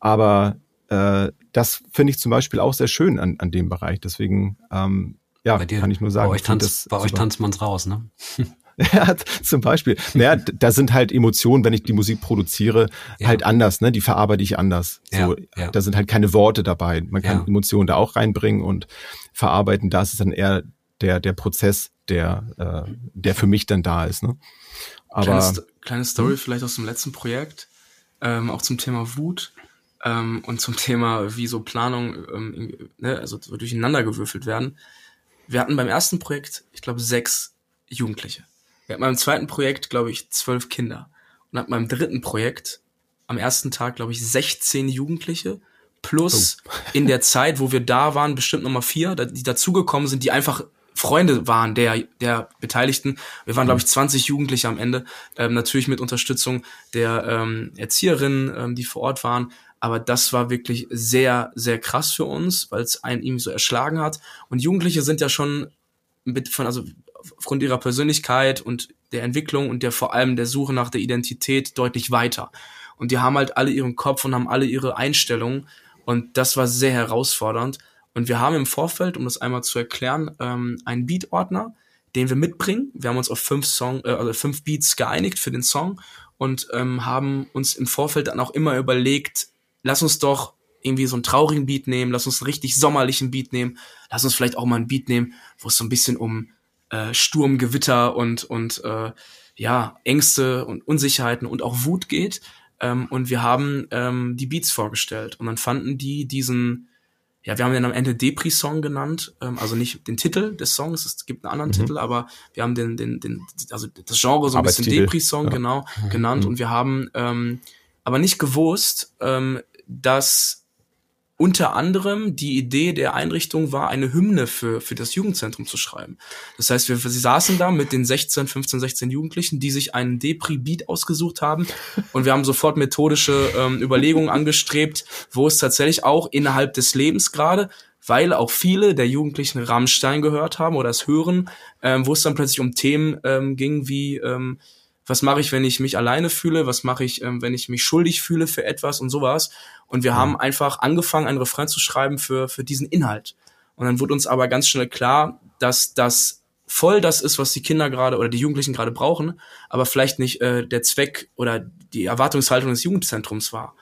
Aber äh, das finde ich zum Beispiel auch sehr schön an, an dem Bereich. Deswegen, ähm, ja, bei dir, kann ich nur sagen. bei euch, das bei euch tanzt man's raus, ne? Ja, zum Beispiel. Naja, da sind halt Emotionen, wenn ich die Musik produziere, Ja. halt anders, ne? Die verarbeite ich anders. So, Ja, ja. Da sind halt keine Worte dabei. Man kann Ja. Emotionen da auch reinbringen und verarbeiten. Da ist es dann eher der, der Prozess, der, äh, der für mich dann da ist, ne? Kleine, Aber Sto- kleine Story vielleicht aus dem letzten Projekt, ähm, auch zum Thema Wut ähm, und zum Thema, wie so Planung ähm, ne, also so durcheinander gewürfelt werden. Wir hatten beim ersten Projekt, ich glaube, sechs Jugendliche. Wir hatten beim zweiten Projekt, glaube ich, zwölf Kinder. Und hatten beim dritten Projekt am ersten Tag, glaube ich, 16 Jugendliche. Plus in der Zeit, wo wir da waren, bestimmt nochmal vier, die dazugekommen sind, die einfach Freunde waren der, der Beteiligten. Wir waren, glaube ich, 20 Jugendliche am Ende. Ähm, natürlich mit Unterstützung der ähm, Erzieherinnen, ähm, die vor Ort waren. Aber das war wirklich sehr, sehr krass für uns, weil es einen irgendwie so erschlagen hat. Und Jugendliche sind ja schon mit von, also aufgrund ihrer Persönlichkeit und der Entwicklung und der vor allem der Suche nach der Identität deutlich weiter. Und die haben halt alle ihren Kopf und haben alle ihre Einstellungen. Und das war sehr herausfordernd. Und wir haben im Vorfeld, um das einmal zu erklären, ähm, einen Beat-Ordner, den wir mitbringen. Wir haben uns auf fünf Song, äh, also fünf Beats geeinigt für den Song und ähm, haben uns im Vorfeld dann auch immer überlegt, lass uns doch irgendwie so einen traurigen Beat nehmen, lass uns einen richtig sommerlichen Beat nehmen, lass uns vielleicht auch mal einen Beat nehmen, wo es so ein bisschen um äh, Sturm, Gewitter und und äh, ja Ängste und Unsicherheiten und auch Wut geht. Ähm, und wir haben ähm, die Beats vorgestellt und dann fanden die diesen ja, wir haben den am Ende Depri-Song genannt, ähm, also nicht den Titel des Songs, es gibt einen anderen Mhm. Titel, aber wir haben den, den, den, also das Genre so ein bisschen. Depri-Song, Ja. genau, genannt Mhm. und wir haben ähm, aber nicht gewusst, ähm, dass unter anderem die Idee der Einrichtung war, eine Hymne für, für das Jugendzentrum zu schreiben. Das heißt, wir, wir saßen da mit den 16, 15, 16 Jugendlichen, die sich einen Depri-Beat ausgesucht haben und wir haben sofort methodische ähm, Überlegungen angestrebt, wo es tatsächlich auch innerhalb des Lebens gerade, weil auch viele der Jugendlichen Rammstein gehört haben oder es hören, ähm, wo es dann plötzlich um Themen ähm, ging wie ähm, was mache ich, wenn ich mich alleine fühle, was mache ich, ähm, wenn ich mich schuldig fühle für etwas und sowas. Und wir haben einfach angefangen, ein Refrain zu schreiben für, für diesen Inhalt. Und dann wurde uns aber ganz schnell klar, dass das voll das ist, was die Kinder gerade oder die Jugendlichen gerade brauchen, aber vielleicht nicht äh, der Zweck oder die Erwartungshaltung des Jugendzentrums war.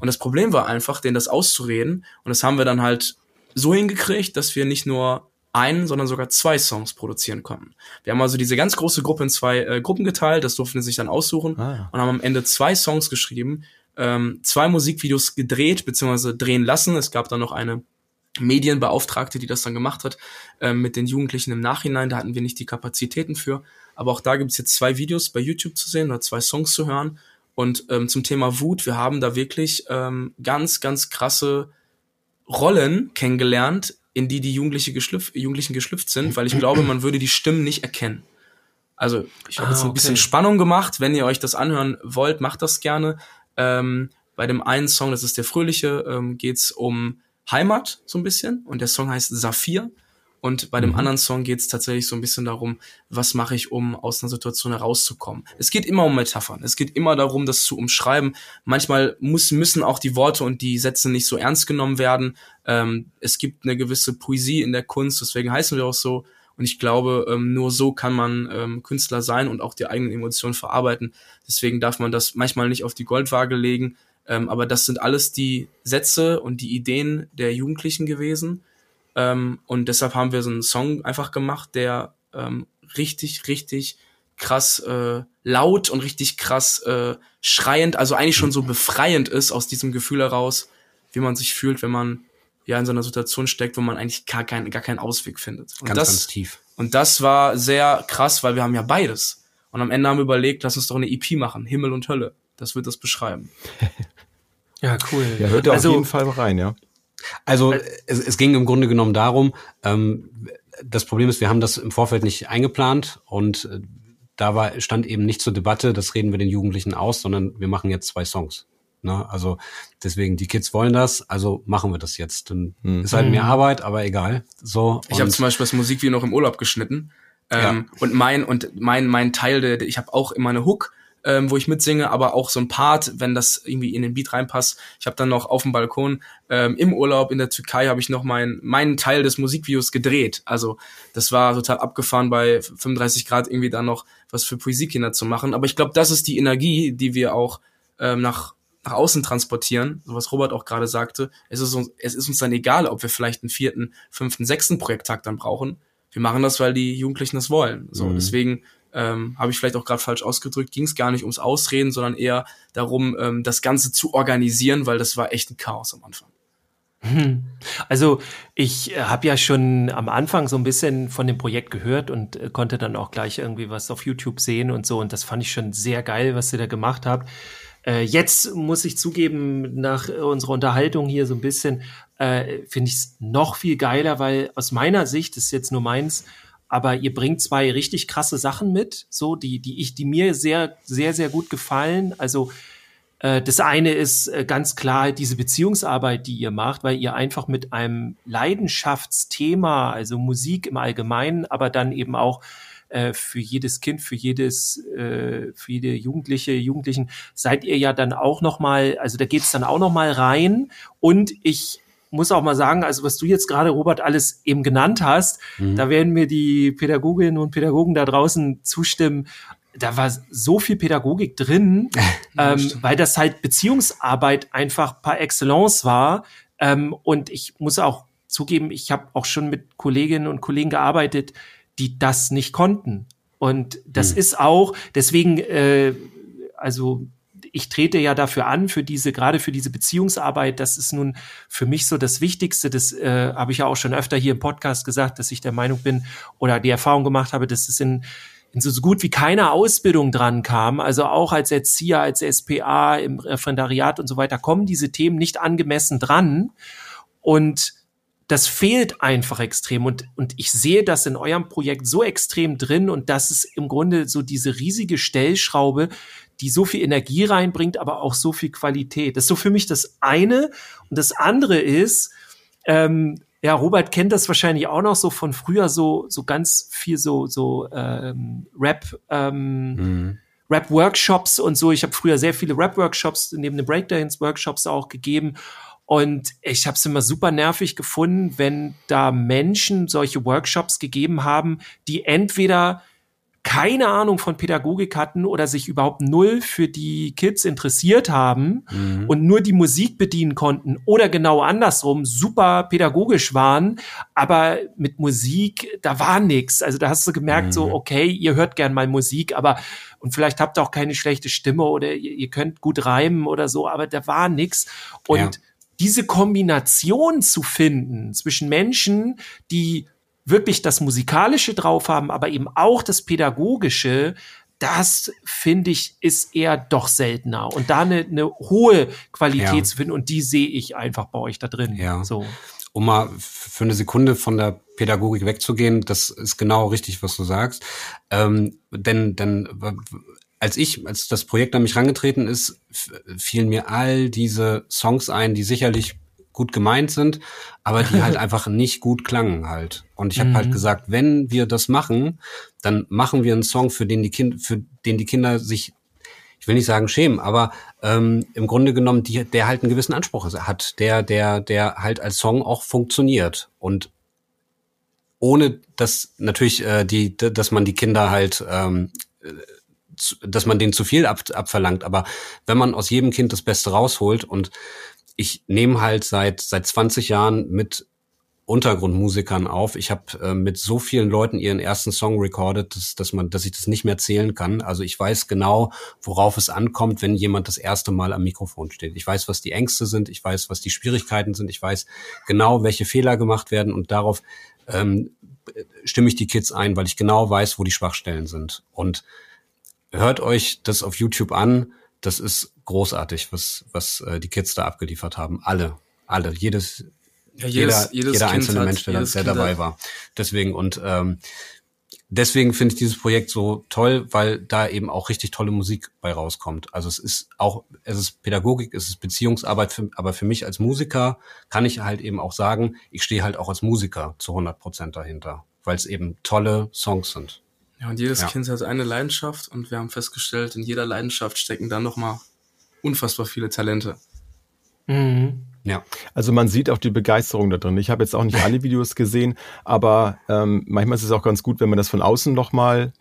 Und das Problem war einfach, denen das auszureden. Und das haben wir dann halt so hingekriegt, dass wir nicht nur einen, sondern sogar zwei Songs produzieren konnten. Wir haben also diese ganz große Gruppe in zwei äh, Gruppen geteilt, das durften sie sich dann aussuchen Ah. und haben am Ende zwei Songs geschrieben, ähm, zwei Musikvideos gedreht bzw. drehen lassen. Es gab dann noch eine Medienbeauftragte, die das dann gemacht hat, ähm, mit den Jugendlichen im Nachhinein. Da hatten wir nicht die Kapazitäten für. Aber auch da gibt es jetzt zwei Videos bei YouTube zu sehen oder zwei Songs zu hören. Und ähm, zum Thema Wut, wir haben da wirklich ähm, ganz, ganz krasse Rollen kennengelernt, in die die Jugendliche geschlüpf Jugendlichen geschlüpft sind, weil ich glaube, man würde die Stimmen nicht erkennen. Also ich habe Ah, jetzt ein okay. bisschen Spannung gemacht. Wenn ihr euch das anhören wollt, macht das gerne. Ähm, bei dem einen Song, das ist der fröhliche, ähm, geht's um Heimat so ein bisschen und der Song heißt Saphir. Und bei dem anderen Song geht's tatsächlich so ein bisschen darum, was mache ich, um aus einer Situation herauszukommen. Es geht immer um Metaphern. Es geht immer darum, das zu umschreiben. Manchmal muss, müssen auch die Worte und die Sätze nicht so ernst genommen werden. Ähm, es gibt eine gewisse Poesie in der Kunst, deswegen heißen wir auch so. Und ich glaube, ähm, nur so kann man ähm, Künstler sein und auch die eigenen Emotionen verarbeiten. Deswegen darf man das manchmal nicht auf die Goldwaage legen. Ähm, aber das sind alles die Sätze und die Ideen der Jugendlichen gewesen. Ähm, und deshalb haben wir so einen Song einfach gemacht, der ähm, richtig, richtig krass äh, laut und richtig krass äh, schreiend, also eigentlich schon so befreiend ist aus diesem Gefühl heraus, wie man sich fühlt, wenn man ja in so einer Situation steckt, wo man eigentlich gar, kein, gar keinen Ausweg findet. Und Ganz, das, ganz tief. und das war sehr krass, weil wir haben ja beides. Und am Ende haben wir überlegt, lass uns doch eine EP machen, Himmel und Hölle. Das wird das beschreiben. Ja, cool. Ja, hört also, auf jeden Fall rein, ja. Also es, es ging im Grunde genommen darum, ähm, das Problem ist, wir haben das im Vorfeld nicht eingeplant und äh, da war, stand eben nicht zur Debatte, das reden wir den Jugendlichen aus, sondern wir machen jetzt zwei Songs. Ne? Also deswegen, die Kids wollen das, also machen wir das jetzt. Dann Mhm. ist halt mehr Arbeit, aber egal. So. Ich habe zum Beispiel das Musikvideo noch im Urlaub geschnitten. Ähm, Und mein und mein mein Teil, der, ich habe auch immer eine Hook, ähm, wo ich mitsinge, aber auch so ein Part, wenn das irgendwie in den Beat reinpasst. Ich habe dann noch auf dem Balkon ähm, im Urlaub in der Türkei habe ich noch meinen meinen Teil des Musikvideos gedreht. Also das war total abgefahren bei 35 Grad irgendwie dann noch was für Poesiekinder zu machen. Aber ich glaube, das ist die Energie, die wir auch ähm, nach nach außen transportieren, so was Robert auch gerade sagte. Es ist uns es ist uns dann egal, ob wir vielleicht einen vierten, fünften, sechsten Projekttag dann brauchen. Wir machen das, weil die Jugendlichen das wollen. So, Mhm. deswegen ähm, habe ich vielleicht auch gerade falsch ausgedrückt, ging es gar nicht ums Ausreden, sondern eher darum, ähm, das Ganze zu organisieren, weil das war echt ein Chaos am Anfang. Also ich habe ja schon am Anfang so ein bisschen von dem Projekt gehört und äh, konnte dann auch gleich irgendwie was auf YouTube sehen und so. Und das fand ich schon sehr geil, was ihr da gemacht habt. Äh, jetzt muss ich zugeben, nach äh, unserer Unterhaltung hier so ein bisschen, äh, finde ich es noch viel geiler, weil aus meiner Sicht, das ist jetzt nur meins, aber ihr bringt zwei richtig krasse Sachen mit, so die, die ich, die mir sehr, sehr, sehr gut gefallen. Also äh, das eine ist äh, ganz klar diese Beziehungsarbeit, die ihr macht, weil ihr einfach mit einem Leidenschaftsthema, also Musik im Allgemeinen, aber dann eben auch äh, für jedes Kind, für jedes, äh, für jede Jugendliche, Jugendlichen, seid ihr ja dann auch noch mal, also da geht's dann auch noch mal rein. Und ich muss auch mal sagen, also was du jetzt gerade, Robert, alles eben genannt hast, da werden mir die Pädagoginnen und Pädagogen da draußen zustimmen. Da war so viel Pädagogik drin, ähm, weil das halt Beziehungsarbeit einfach par excellence war. Ähm, und ich muss auch zugeben, ich habe auch schon mit Kolleginnen und Kollegen gearbeitet, die das nicht konnten. Und das ist auch, deswegen, äh, also ich trete ja dafür an, für diese, gerade für diese Beziehungsarbeit, das ist nun für mich so das Wichtigste. Das äh, habe ich ja auch schon öfter hier im Podcast gesagt, dass ich der Meinung bin oder die Erfahrung gemacht habe, dass es in, in so gut wie keiner Ausbildung dran kam, also auch als Erzieher, als SPA, im Referendariat und so weiter, kommen diese Themen nicht angemessen dran. Und das fehlt einfach extrem und, und ich sehe das in eurem Projekt so extrem drin und das ist im Grunde so diese riesige Stellschraube, die so viel Energie reinbringt, aber auch so viel Qualität. Das ist so für mich das eine und das andere ist, ähm, ja, Robert kennt das wahrscheinlich auch noch so von früher so so ganz viel so so ähm, Rap ähm, Rap-Workshops und so. Ich habe früher sehr viele Rap-Workshops neben den Breakdance-Workshops auch gegeben. Und ich habe es immer super nervig gefunden, wenn da Menschen solche Workshops gegeben haben, die entweder keine Ahnung von Pädagogik hatten oder sich überhaupt null für die Kids interessiert haben und nur die Musik bedienen konnten oder genau andersrum super pädagogisch waren, aber mit Musik, da war nix. Also da hast du gemerkt so, okay, ihr hört gern mal Musik, aber und vielleicht habt ihr auch keine schlechte Stimme oder ihr, ihr könnt gut reimen oder so, aber da war nix. Und Ja. diese Kombination zu finden zwischen Menschen, die wirklich das Musikalische drauf haben, aber eben auch das Pädagogische, das finde ich ist eher doch seltener. Und da eine, eine hohe Qualität Ja. zu finden und die sehe ich einfach bei euch da drin. Ja. So. um mal für eine Sekunde von der Pädagogik wegzugehen, das ist genau richtig, was du sagst. Ähm, denn, denn als ich, als das Projekt an mich rangetreten ist, fielen mir all diese Songs ein, die sicherlich gut gemeint sind, aber die halt einfach nicht gut klangen halt. Und ich habe halt gesagt, wenn wir das machen, dann machen wir einen Song, für den die Kinder, für den die Kinder sich ich will nicht sagen schämen, aber ähm, im Grunde genommen, die, der halt einen gewissen Anspruch hat, der, der, der halt als Song auch funktioniert. Und ohne dass natürlich äh, die, dass man die Kinder halt, ähm, äh, dass man denen zu viel ab, abverlangt, aber wenn man aus jedem Kind das Beste rausholt und ich nehme halt seit seit 20 Jahren mit Untergrundmusikern auf. Ich habe äh, mit so vielen Leuten ihren ersten Song recorded, dass, dass man, dass ich das nicht mehr zählen kann. Also ich weiß genau, worauf es ankommt, wenn jemand das erste Mal am Mikrofon steht. Ich weiß, was die Ängste sind, ich weiß, was die Schwierigkeiten sind, ich weiß genau, welche Fehler gemacht werden und darauf ähm, stimme ich die Kids ein, weil ich genau weiß, wo die Schwachstellen sind. Und hört euch das auf YouTube an. Das ist großartig, was, was äh, die Kids da abgeliefert haben. Alle, alle, jedes, Ja, jeder, jedes jeder Kind einzelne hat- Mensch, der, jedes der dabei hat- war. Deswegen und ähm, deswegen finde ich dieses Projekt so toll, weil da eben auch richtig tolle Musik bei rauskommt. Also es ist auch, es ist Pädagogik, es ist Beziehungsarbeit, für, aber für mich als Musiker kann ich halt eben auch sagen, ich stehe halt auch als Musiker zu 100 Prozent dahinter, weil es eben tolle Songs sind. Ja, und jedes Ja. Kind hat eine Leidenschaft und wir haben festgestellt, in jeder Leidenschaft stecken dann nochmal unfassbar viele Talente. Mhm. Ja. Also man sieht auch die Begeisterung da drin. Ich habe jetzt auch nicht alle Videos gesehen, aber ähm, manchmal ist es auch ganz gut, wenn man das von außen nochmal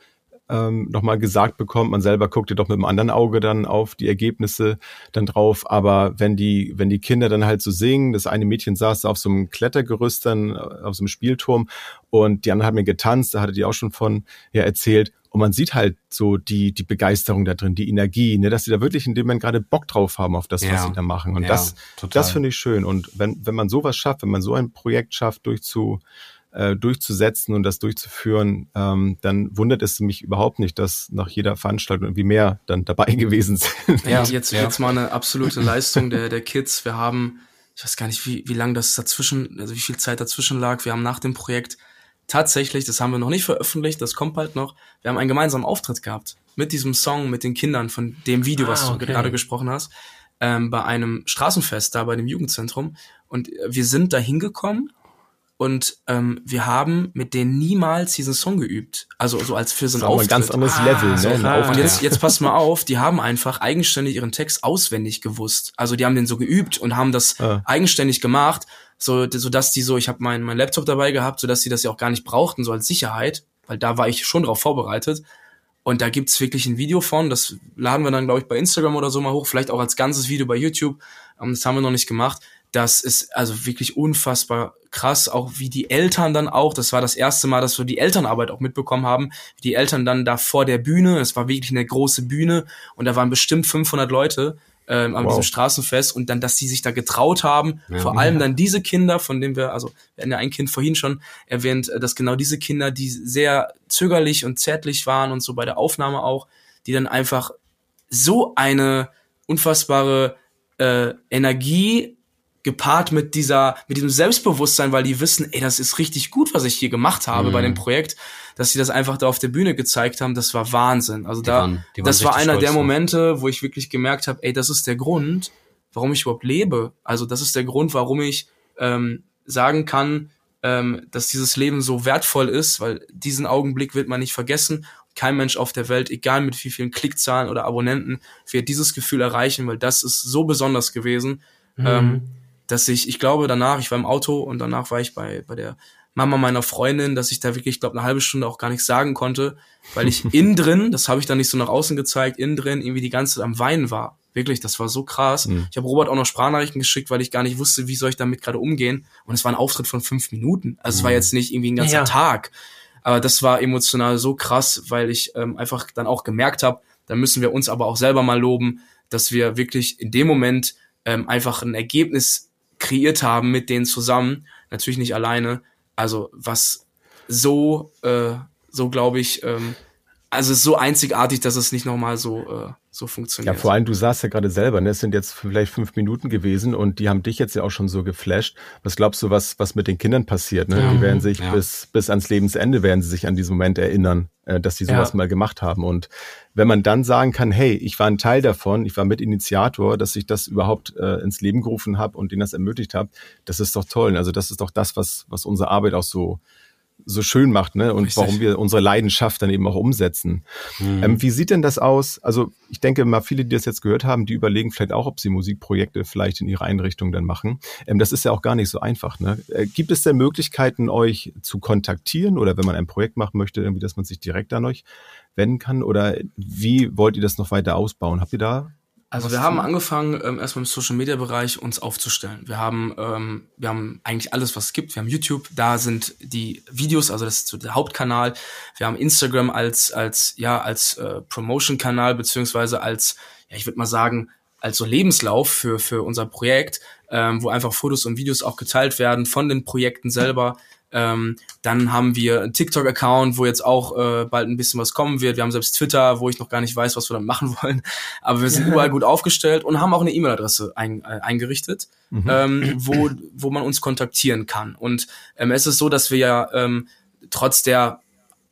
ähm, noch mal gesagt bekommt. Man selber guckt ja doch mit einem anderen Auge dann auf die Ergebnisse dann drauf. Aber wenn die, wenn die Kinder dann halt so singen, das eine Mädchen saß da auf so einem Klettergerüst dann, äh, auf so einem Spielturm und die anderen haben mir getanzt, da hatte die auch schon von ja erzählt. Und man sieht halt so die, die Begeisterung da drin, die Energie, ne, dass sie da wirklich in dem Moment gerade Bock drauf haben auf das, was Ja. sie da machen. Und Ja, das, total. das finde ich schön. Und wenn, wenn man sowas schafft, wenn man so ein Projekt schafft, durchzu, äh, durchzusetzen und das durchzuführen, ähm, dann wundert es mich überhaupt nicht, dass nach jeder Veranstaltung irgendwie mehr dann dabei gewesen sind. Ja, jetzt, ja. jetzt mal eine absolute Leistung der, der Kids. Wir haben, ich weiß gar nicht, wie, wie lange das dazwischen, also wie viel Zeit dazwischen lag. Wir haben nach dem Projekt tatsächlich, das haben wir noch nicht veröffentlicht, das kommt bald noch, wir haben einen gemeinsamen Auftritt gehabt mit diesem Song, mit den Kindern von dem Video, was Ah, du okay. gerade gesprochen hast, ähm, bei einem Straßenfest da bei dem Jugendzentrum. Und wir sind da hingekommen und ähm, wir haben mit denen niemals diesen Song geübt. Also so als für so ein Auftritt. ganz anderes Ah, Level, so ne? Ein. Auftritt. Und jetzt, jetzt passt mal auf, die haben einfach eigenständig ihren Text auswendig gewusst. Also die haben den so geübt und haben das Ah. eigenständig gemacht, so, so dass die so, ich habe meinen mein Laptop dabei gehabt, so dass die das ja auch gar nicht brauchten, so als Sicherheit, weil da war ich schon drauf vorbereitet. Und da gibt's wirklich ein Video von, das laden wir dann, glaube ich, bei Instagram oder so mal hoch, vielleicht auch als ganzes Video bei YouTube. Ähm, Das haben wir noch nicht gemacht. Das ist also wirklich unfassbar krass, auch wie die Eltern dann auch, das war das erste Mal, dass wir die Elternarbeit auch mitbekommen haben, wie die Eltern dann da vor der Bühne, es war wirklich eine große Bühne und da waren bestimmt 500 Leute ähm, an Wow. diesem Straßenfest und dann, dass die sich da getraut haben, vor allem dann diese Kinder, von denen wir, also wir hatten ja ein Kind vorhin schon erwähnt, äh, dass genau diese Kinder, die sehr zögerlich und zärtlich waren und so bei der Aufnahme auch, die dann einfach so eine unfassbare äh, Energie gepaart mit dieser, mit diesem Selbstbewusstsein, weil die wissen, ey, das ist richtig gut, was ich hier gemacht habe Mhm. bei dem Projekt, dass sie das einfach da auf der Bühne gezeigt haben, das war Wahnsinn. Also Die da, waren- waren das war einer stolz der. Momente, wo ich wirklich gemerkt habe, ey, das ist der Grund, warum ich überhaupt lebe. Also das ist der Grund, warum ich ähm, sagen kann, ähm, dass dieses Leben so wertvoll ist, weil diesen Augenblick wird man nicht vergessen. Kein Mensch auf der Welt, egal mit wie vielen Klickzahlen oder Abonnenten, wird dieses Gefühl erreichen, weil das ist so besonders gewesen, ähm, dass ich, ich glaube danach, ich war im Auto und danach war ich bei, bei der Mama meiner Freundin, dass ich da wirklich, ich glaube, eine halbe Stunde auch gar nichts sagen konnte, weil ich innen drin, das habe ich dann nicht so nach außen gezeigt, innen drin irgendwie die ganze Zeit am Weinen war. Wirklich, das war so krass. Ich habe Robert auch noch Sprachnachrichten geschickt, weil ich gar nicht wusste, wie soll ich damit gerade umgehen. Und es war ein Auftritt von fünf Minuten. Also es war jetzt nicht irgendwie ein ganzer Ja. Tag. Aber das war emotional so krass, weil ich ähm, einfach dann auch gemerkt habe, da müssen wir uns aber auch selber mal loben, dass wir wirklich in dem Moment ähm, einfach ein Ergebnis kreiert haben mit denen zusammen. Natürlich nicht alleine. Also was so, äh, so glaube ich, ähm, also ist so einzigartig, dass es nicht nochmal so, äh, so Ja, funktioniert. vor allem, du sagst ja gerade selber, ne, es sind jetzt vielleicht fünf Minuten gewesen und die haben dich jetzt ja auch schon so geflasht. Was glaubst du, was, was mit den Kindern passiert? Ne? Die werden sich Ja. bis, bis ans Lebensende werden sie sich an diesen Moment erinnern, äh, dass sie sowas Ja. mal gemacht haben. Und wenn man dann sagen kann, hey, ich war ein Teil davon, ich war Mitinitiator, dass ich das überhaupt äh, ins Leben gerufen habe und denen das ermöglicht habe, das ist doch toll. Also das ist doch das, was, was unsere Arbeit auch so so schön macht, ne? Und Richtig. warum wir unsere Leidenschaft dann eben auch umsetzen. Ähm, wie sieht denn das aus? Also ich denke mal, viele, die das jetzt gehört haben, die überlegen vielleicht auch, ob sie Musikprojekte vielleicht in ihrer Einrichtung dann machen. Ähm, das ist ja auch gar nicht so einfach. Ne? Äh, gibt es denn Möglichkeiten, euch zu kontaktieren oder wenn man ein Projekt machen möchte, irgendwie, dass man sich direkt an euch wenden kann? Oder wie wollt ihr das noch weiter ausbauen? Habt ihr da? Also was wir haben angefangen, ähm, erstmal im Social Media Bereich uns aufzustellen. Wir haben, ähm, wir haben eigentlich alles, was es gibt. Wir haben YouTube, da sind die Videos, also das ist so der Hauptkanal. Wir haben Instagram als, als, ja, als äh, Promotion-Kanal, beziehungsweise als, ja, ich würde mal sagen, als so Lebenslauf für, für unser Projekt, ähm, wo einfach Fotos und Videos auch geteilt werden von den Projekten selber. Ähm, dann haben wir einen TikTok-Account, wo jetzt auch äh, bald ein bisschen was kommen wird. Wir haben selbst Twitter, wo ich noch gar nicht weiß, was wir damit machen wollen. Aber wir sind überall gut aufgestellt und haben auch eine E-Mail-Adresse ein, äh, eingerichtet, ähm, wo, wo man uns kontaktieren kann. Und ähm, es ist so, dass wir ja ähm, trotz der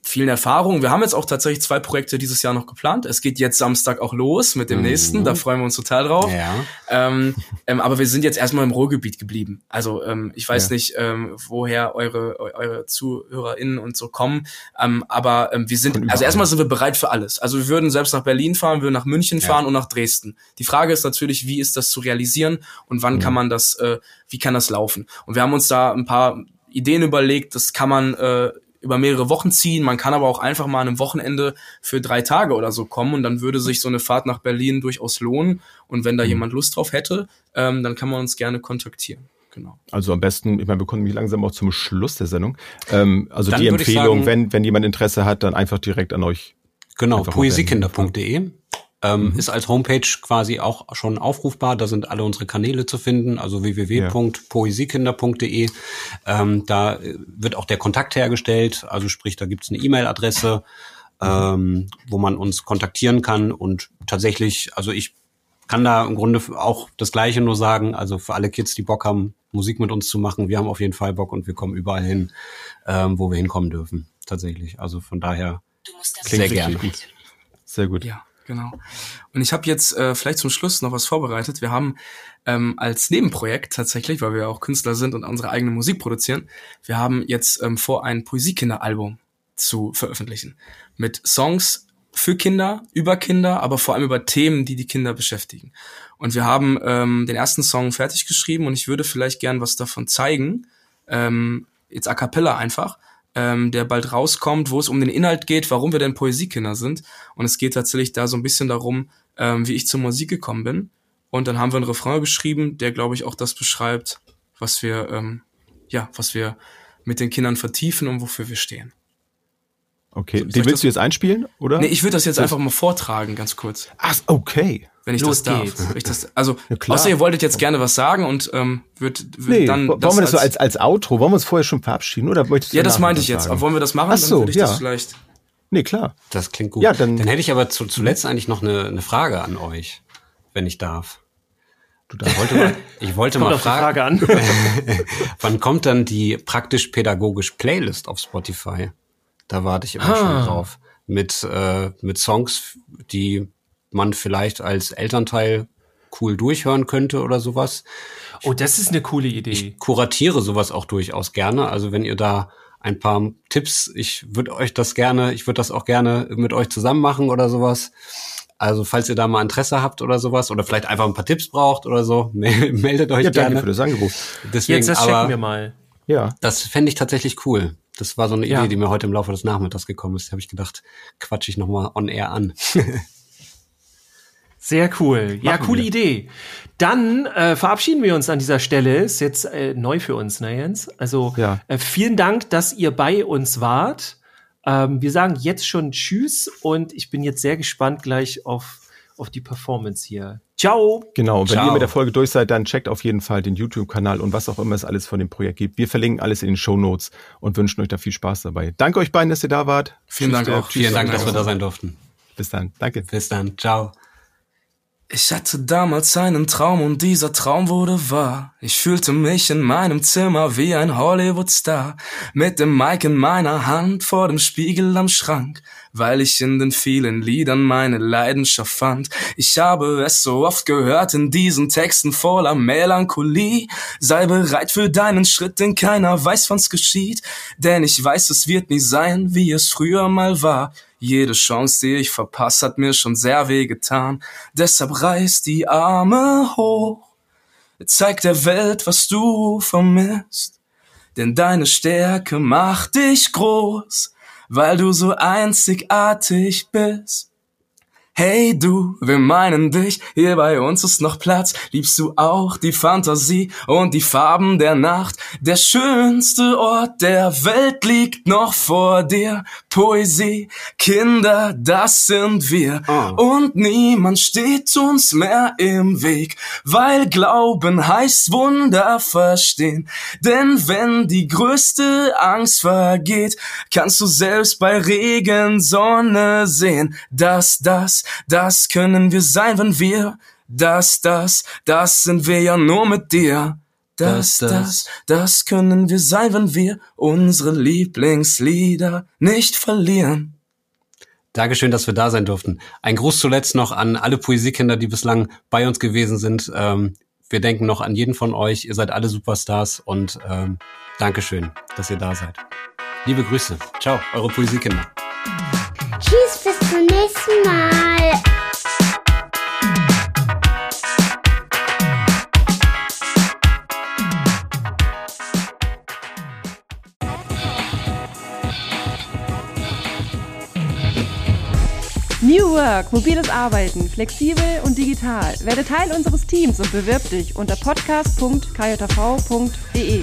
vielen Erfahrungen. Wir haben jetzt auch tatsächlich zwei Projekte dieses Jahr noch geplant. Es geht jetzt Samstag auch los mit dem Mhm. nächsten. Da freuen wir uns total drauf. Ja. Ähm, ähm, aber wir sind jetzt erstmal im Ruhrgebiet geblieben. Also ähm, ich weiß Ja. nicht, ähm, woher eure, eu- eure ZuhörerInnen und so kommen. Ähm, aber ähm, wir sind, also erstmal sind wir bereit für alles. Also wir würden selbst nach Berlin fahren, wir würden nach München Ja. fahren und nach Dresden. Die Frage ist natürlich, wie ist das zu realisieren und wann Mhm. kann man das, äh, wie kann das laufen? Und wir haben uns da ein paar Ideen überlegt, das kann man äh, über mehrere Wochen ziehen. Man kann aber auch einfach mal an einem Wochenende für drei Tage oder so kommen und dann würde sich so eine Fahrt nach Berlin durchaus lohnen. Und wenn da Mhm. jemand Lust drauf hätte, ähm, dann kann man uns gerne kontaktieren. Genau. Also am besten, ich meine, wir kommen mich langsam auch zum Schluss der Sendung. Ähm, also Dann die Empfehlung, sagen- wenn, wenn jemand Interesse hat, dann einfach direkt an euch. Genau, poesiekinder.de. Ähm, Mhm. Ist als Homepage quasi auch schon aufrufbar. Da sind alle unsere Kanäle zu finden, also www.poesiekinder.de. Ähm, da äh, wird auch der Kontakt hergestellt, also sprich, da gibt's eine E-Mail-Adresse, ähm, wo man uns kontaktieren kann. Und tatsächlich, also ich kann da im Grunde auch das Gleiche nur sagen. Also für alle Kids, die Bock haben, Musik mit uns zu machen, wir haben auf jeden Fall Bock und wir kommen überall hin, ähm, wo wir hinkommen dürfen. Tatsächlich. Also von daher sehr richtig gerne. gut. Sehr gut. Ja, genau. Und ich habe jetzt äh, vielleicht zum Schluss noch was vorbereitet. Wir haben ähm, als Nebenprojekt tatsächlich, weil wir auch Künstler sind und unsere eigene Musik produzieren, wir haben jetzt ähm, vor, ein Poesiekinder-Album zu veröffentlichen. Mit Songs für Kinder, über Kinder, aber vor allem über Themen, die die Kinder beschäftigen. Und wir haben ähm, den ersten Song fertig geschrieben und ich würde vielleicht gern was davon zeigen. Ähm, jetzt a cappella einfach ähm, der bald rauskommt, wo es um den Inhalt geht, warum wir denn Poesiekinder sind. Und es geht tatsächlich da so ein bisschen darum, ähm, wie ich zur Musik gekommen bin. Und dann haben wir einen Refrain geschrieben, der, glaube ich, auch das beschreibt, was wir, ähm, ja, was wir mit den Kindern vertiefen und wofür wir stehen. Okay, ich den das- willst du jetzt einspielen, oder? Nee, ich würde das jetzt einfach mal vortragen, ganz kurz, Ach, okay. wenn ich Los das darf. geht's. Wenn Ich das, also, Ja, klar. außer ihr wolltet jetzt gerne was sagen und ähm, würd, würd Nee, dann wollen wir das so als, als Outro, wollen wir uns vorher schon verabschieden, oder möchtest du Ja, das meinte ich jetzt. Aber wollen wir das machen? Ach so, dann würde ich ja. das vielleicht. Nee, klar. Das klingt gut. Ja, dann- hätte ich aber zu, zuletzt eigentlich noch eine, eine Frage an euch, wenn ich darf. Du darfst. Ich wollte mal, ich wollte mal fragen, Frage an. wann kommt dann die praktisch-pädagogisch Playlist auf Spotify? Da warte ich immer Ah. schon drauf. Mit, äh, mit Songs, die man vielleicht als Elternteil cool durchhören könnte oder sowas. Oh, das ist eine coole Idee. Ich kuratiere sowas auch durchaus gerne. Also wenn ihr da ein paar Tipps, ich würde euch das gerne, ich würde das auch gerne mit euch zusammen machen oder sowas. Also falls ihr da mal Interesse habt oder sowas oder vielleicht einfach ein paar Tipps braucht oder so, mel- meldet euch Ja, danke gerne. für das Angebot. Deswegen, Jetzt das aber checken wir mal. Ja. das fände ich tatsächlich cool. Das war so eine Ja. Idee, die mir heute im Laufe des Nachmittags gekommen ist. Da habe ich gedacht, quatsch ich nochmal on air an. Sehr cool. Ja, Machen coole wir. Idee. Dann äh, verabschieden wir uns an dieser Stelle. Ist jetzt äh, neu für uns, ne Jens? Also Ja. äh, vielen Dank, dass ihr bei uns wart. Ähm, wir sagen jetzt schon Tschüss und ich bin jetzt sehr gespannt gleich auf, auf die Performance hier. Ciao! Genau, und wenn Ciao. ihr mit der Folge durch seid, dann checkt auf jeden Fall den YouTube-Kanal und was auch immer es alles von dem Projekt gibt. Wir verlinken alles in den Show Notes und wünschen euch da viel Spaß dabei. Danke euch beiden, dass ihr da wart. Vielen Dank auch. Vielen Dank, dass wir da sein. sein durften. Bis dann. Danke. Bis dann. Ciao. Ich hatte damals einen Traum und dieser Traum wurde wahr. Ich fühlte mich in meinem Zimmer wie ein Hollywood-Star. Mit dem Mic in meiner Hand vor dem Spiegel am Schrank. Weil ich in den vielen Liedern meine Leidenschaft fand. Ich habe es so oft gehört in diesen Texten voller Melancholie. Sei bereit für deinen Schritt, denn keiner weiß, wann's geschieht. Denn ich weiß, es wird nie sein, wie es früher mal war. Jede Chance, die ich verpasst, hat mir schon sehr weh getan. Deshalb reiß die Arme hoch. Zeig der Welt, was du vermisst. Denn deine Stärke macht dich groß, weil du so einzigartig bist. Hey du, wir meinen dich, hier bei uns ist noch Platz. Liebst du auch die Fantasie und die Farben der Nacht? Der schönste Ort der Welt liegt noch vor dir. Poesie, Kinder, das sind wir. Ah. Und niemand steht uns mehr im Weg, weil Glauben heißt Wunder verstehen. Denn wenn die größte Angst vergeht, kannst du selbst bei Regen Sonne sehen. Das, das, das können wir sein, wenn wir, das, das, das sind wir ja nur mit dir. Das, das, das können wir sein, wenn wir unsere Lieblingslieder nicht verlieren. Dankeschön, dass wir da sein durften. Ein Gruß zuletzt noch an alle Poesiekinder, die bislang bei uns gewesen sind. Ähm, wir denken noch an jeden von euch. Ihr seid alle Superstars und ähm, Dankeschön, dass ihr da seid. Liebe Grüße. Ciao, eure Poesiekinder. Tschüss, zum nächsten Mal. New Work, mobiles Arbeiten, flexibel und digital. Werde Teil unseres Teams und bewirb dich unter podcast.kjv.de.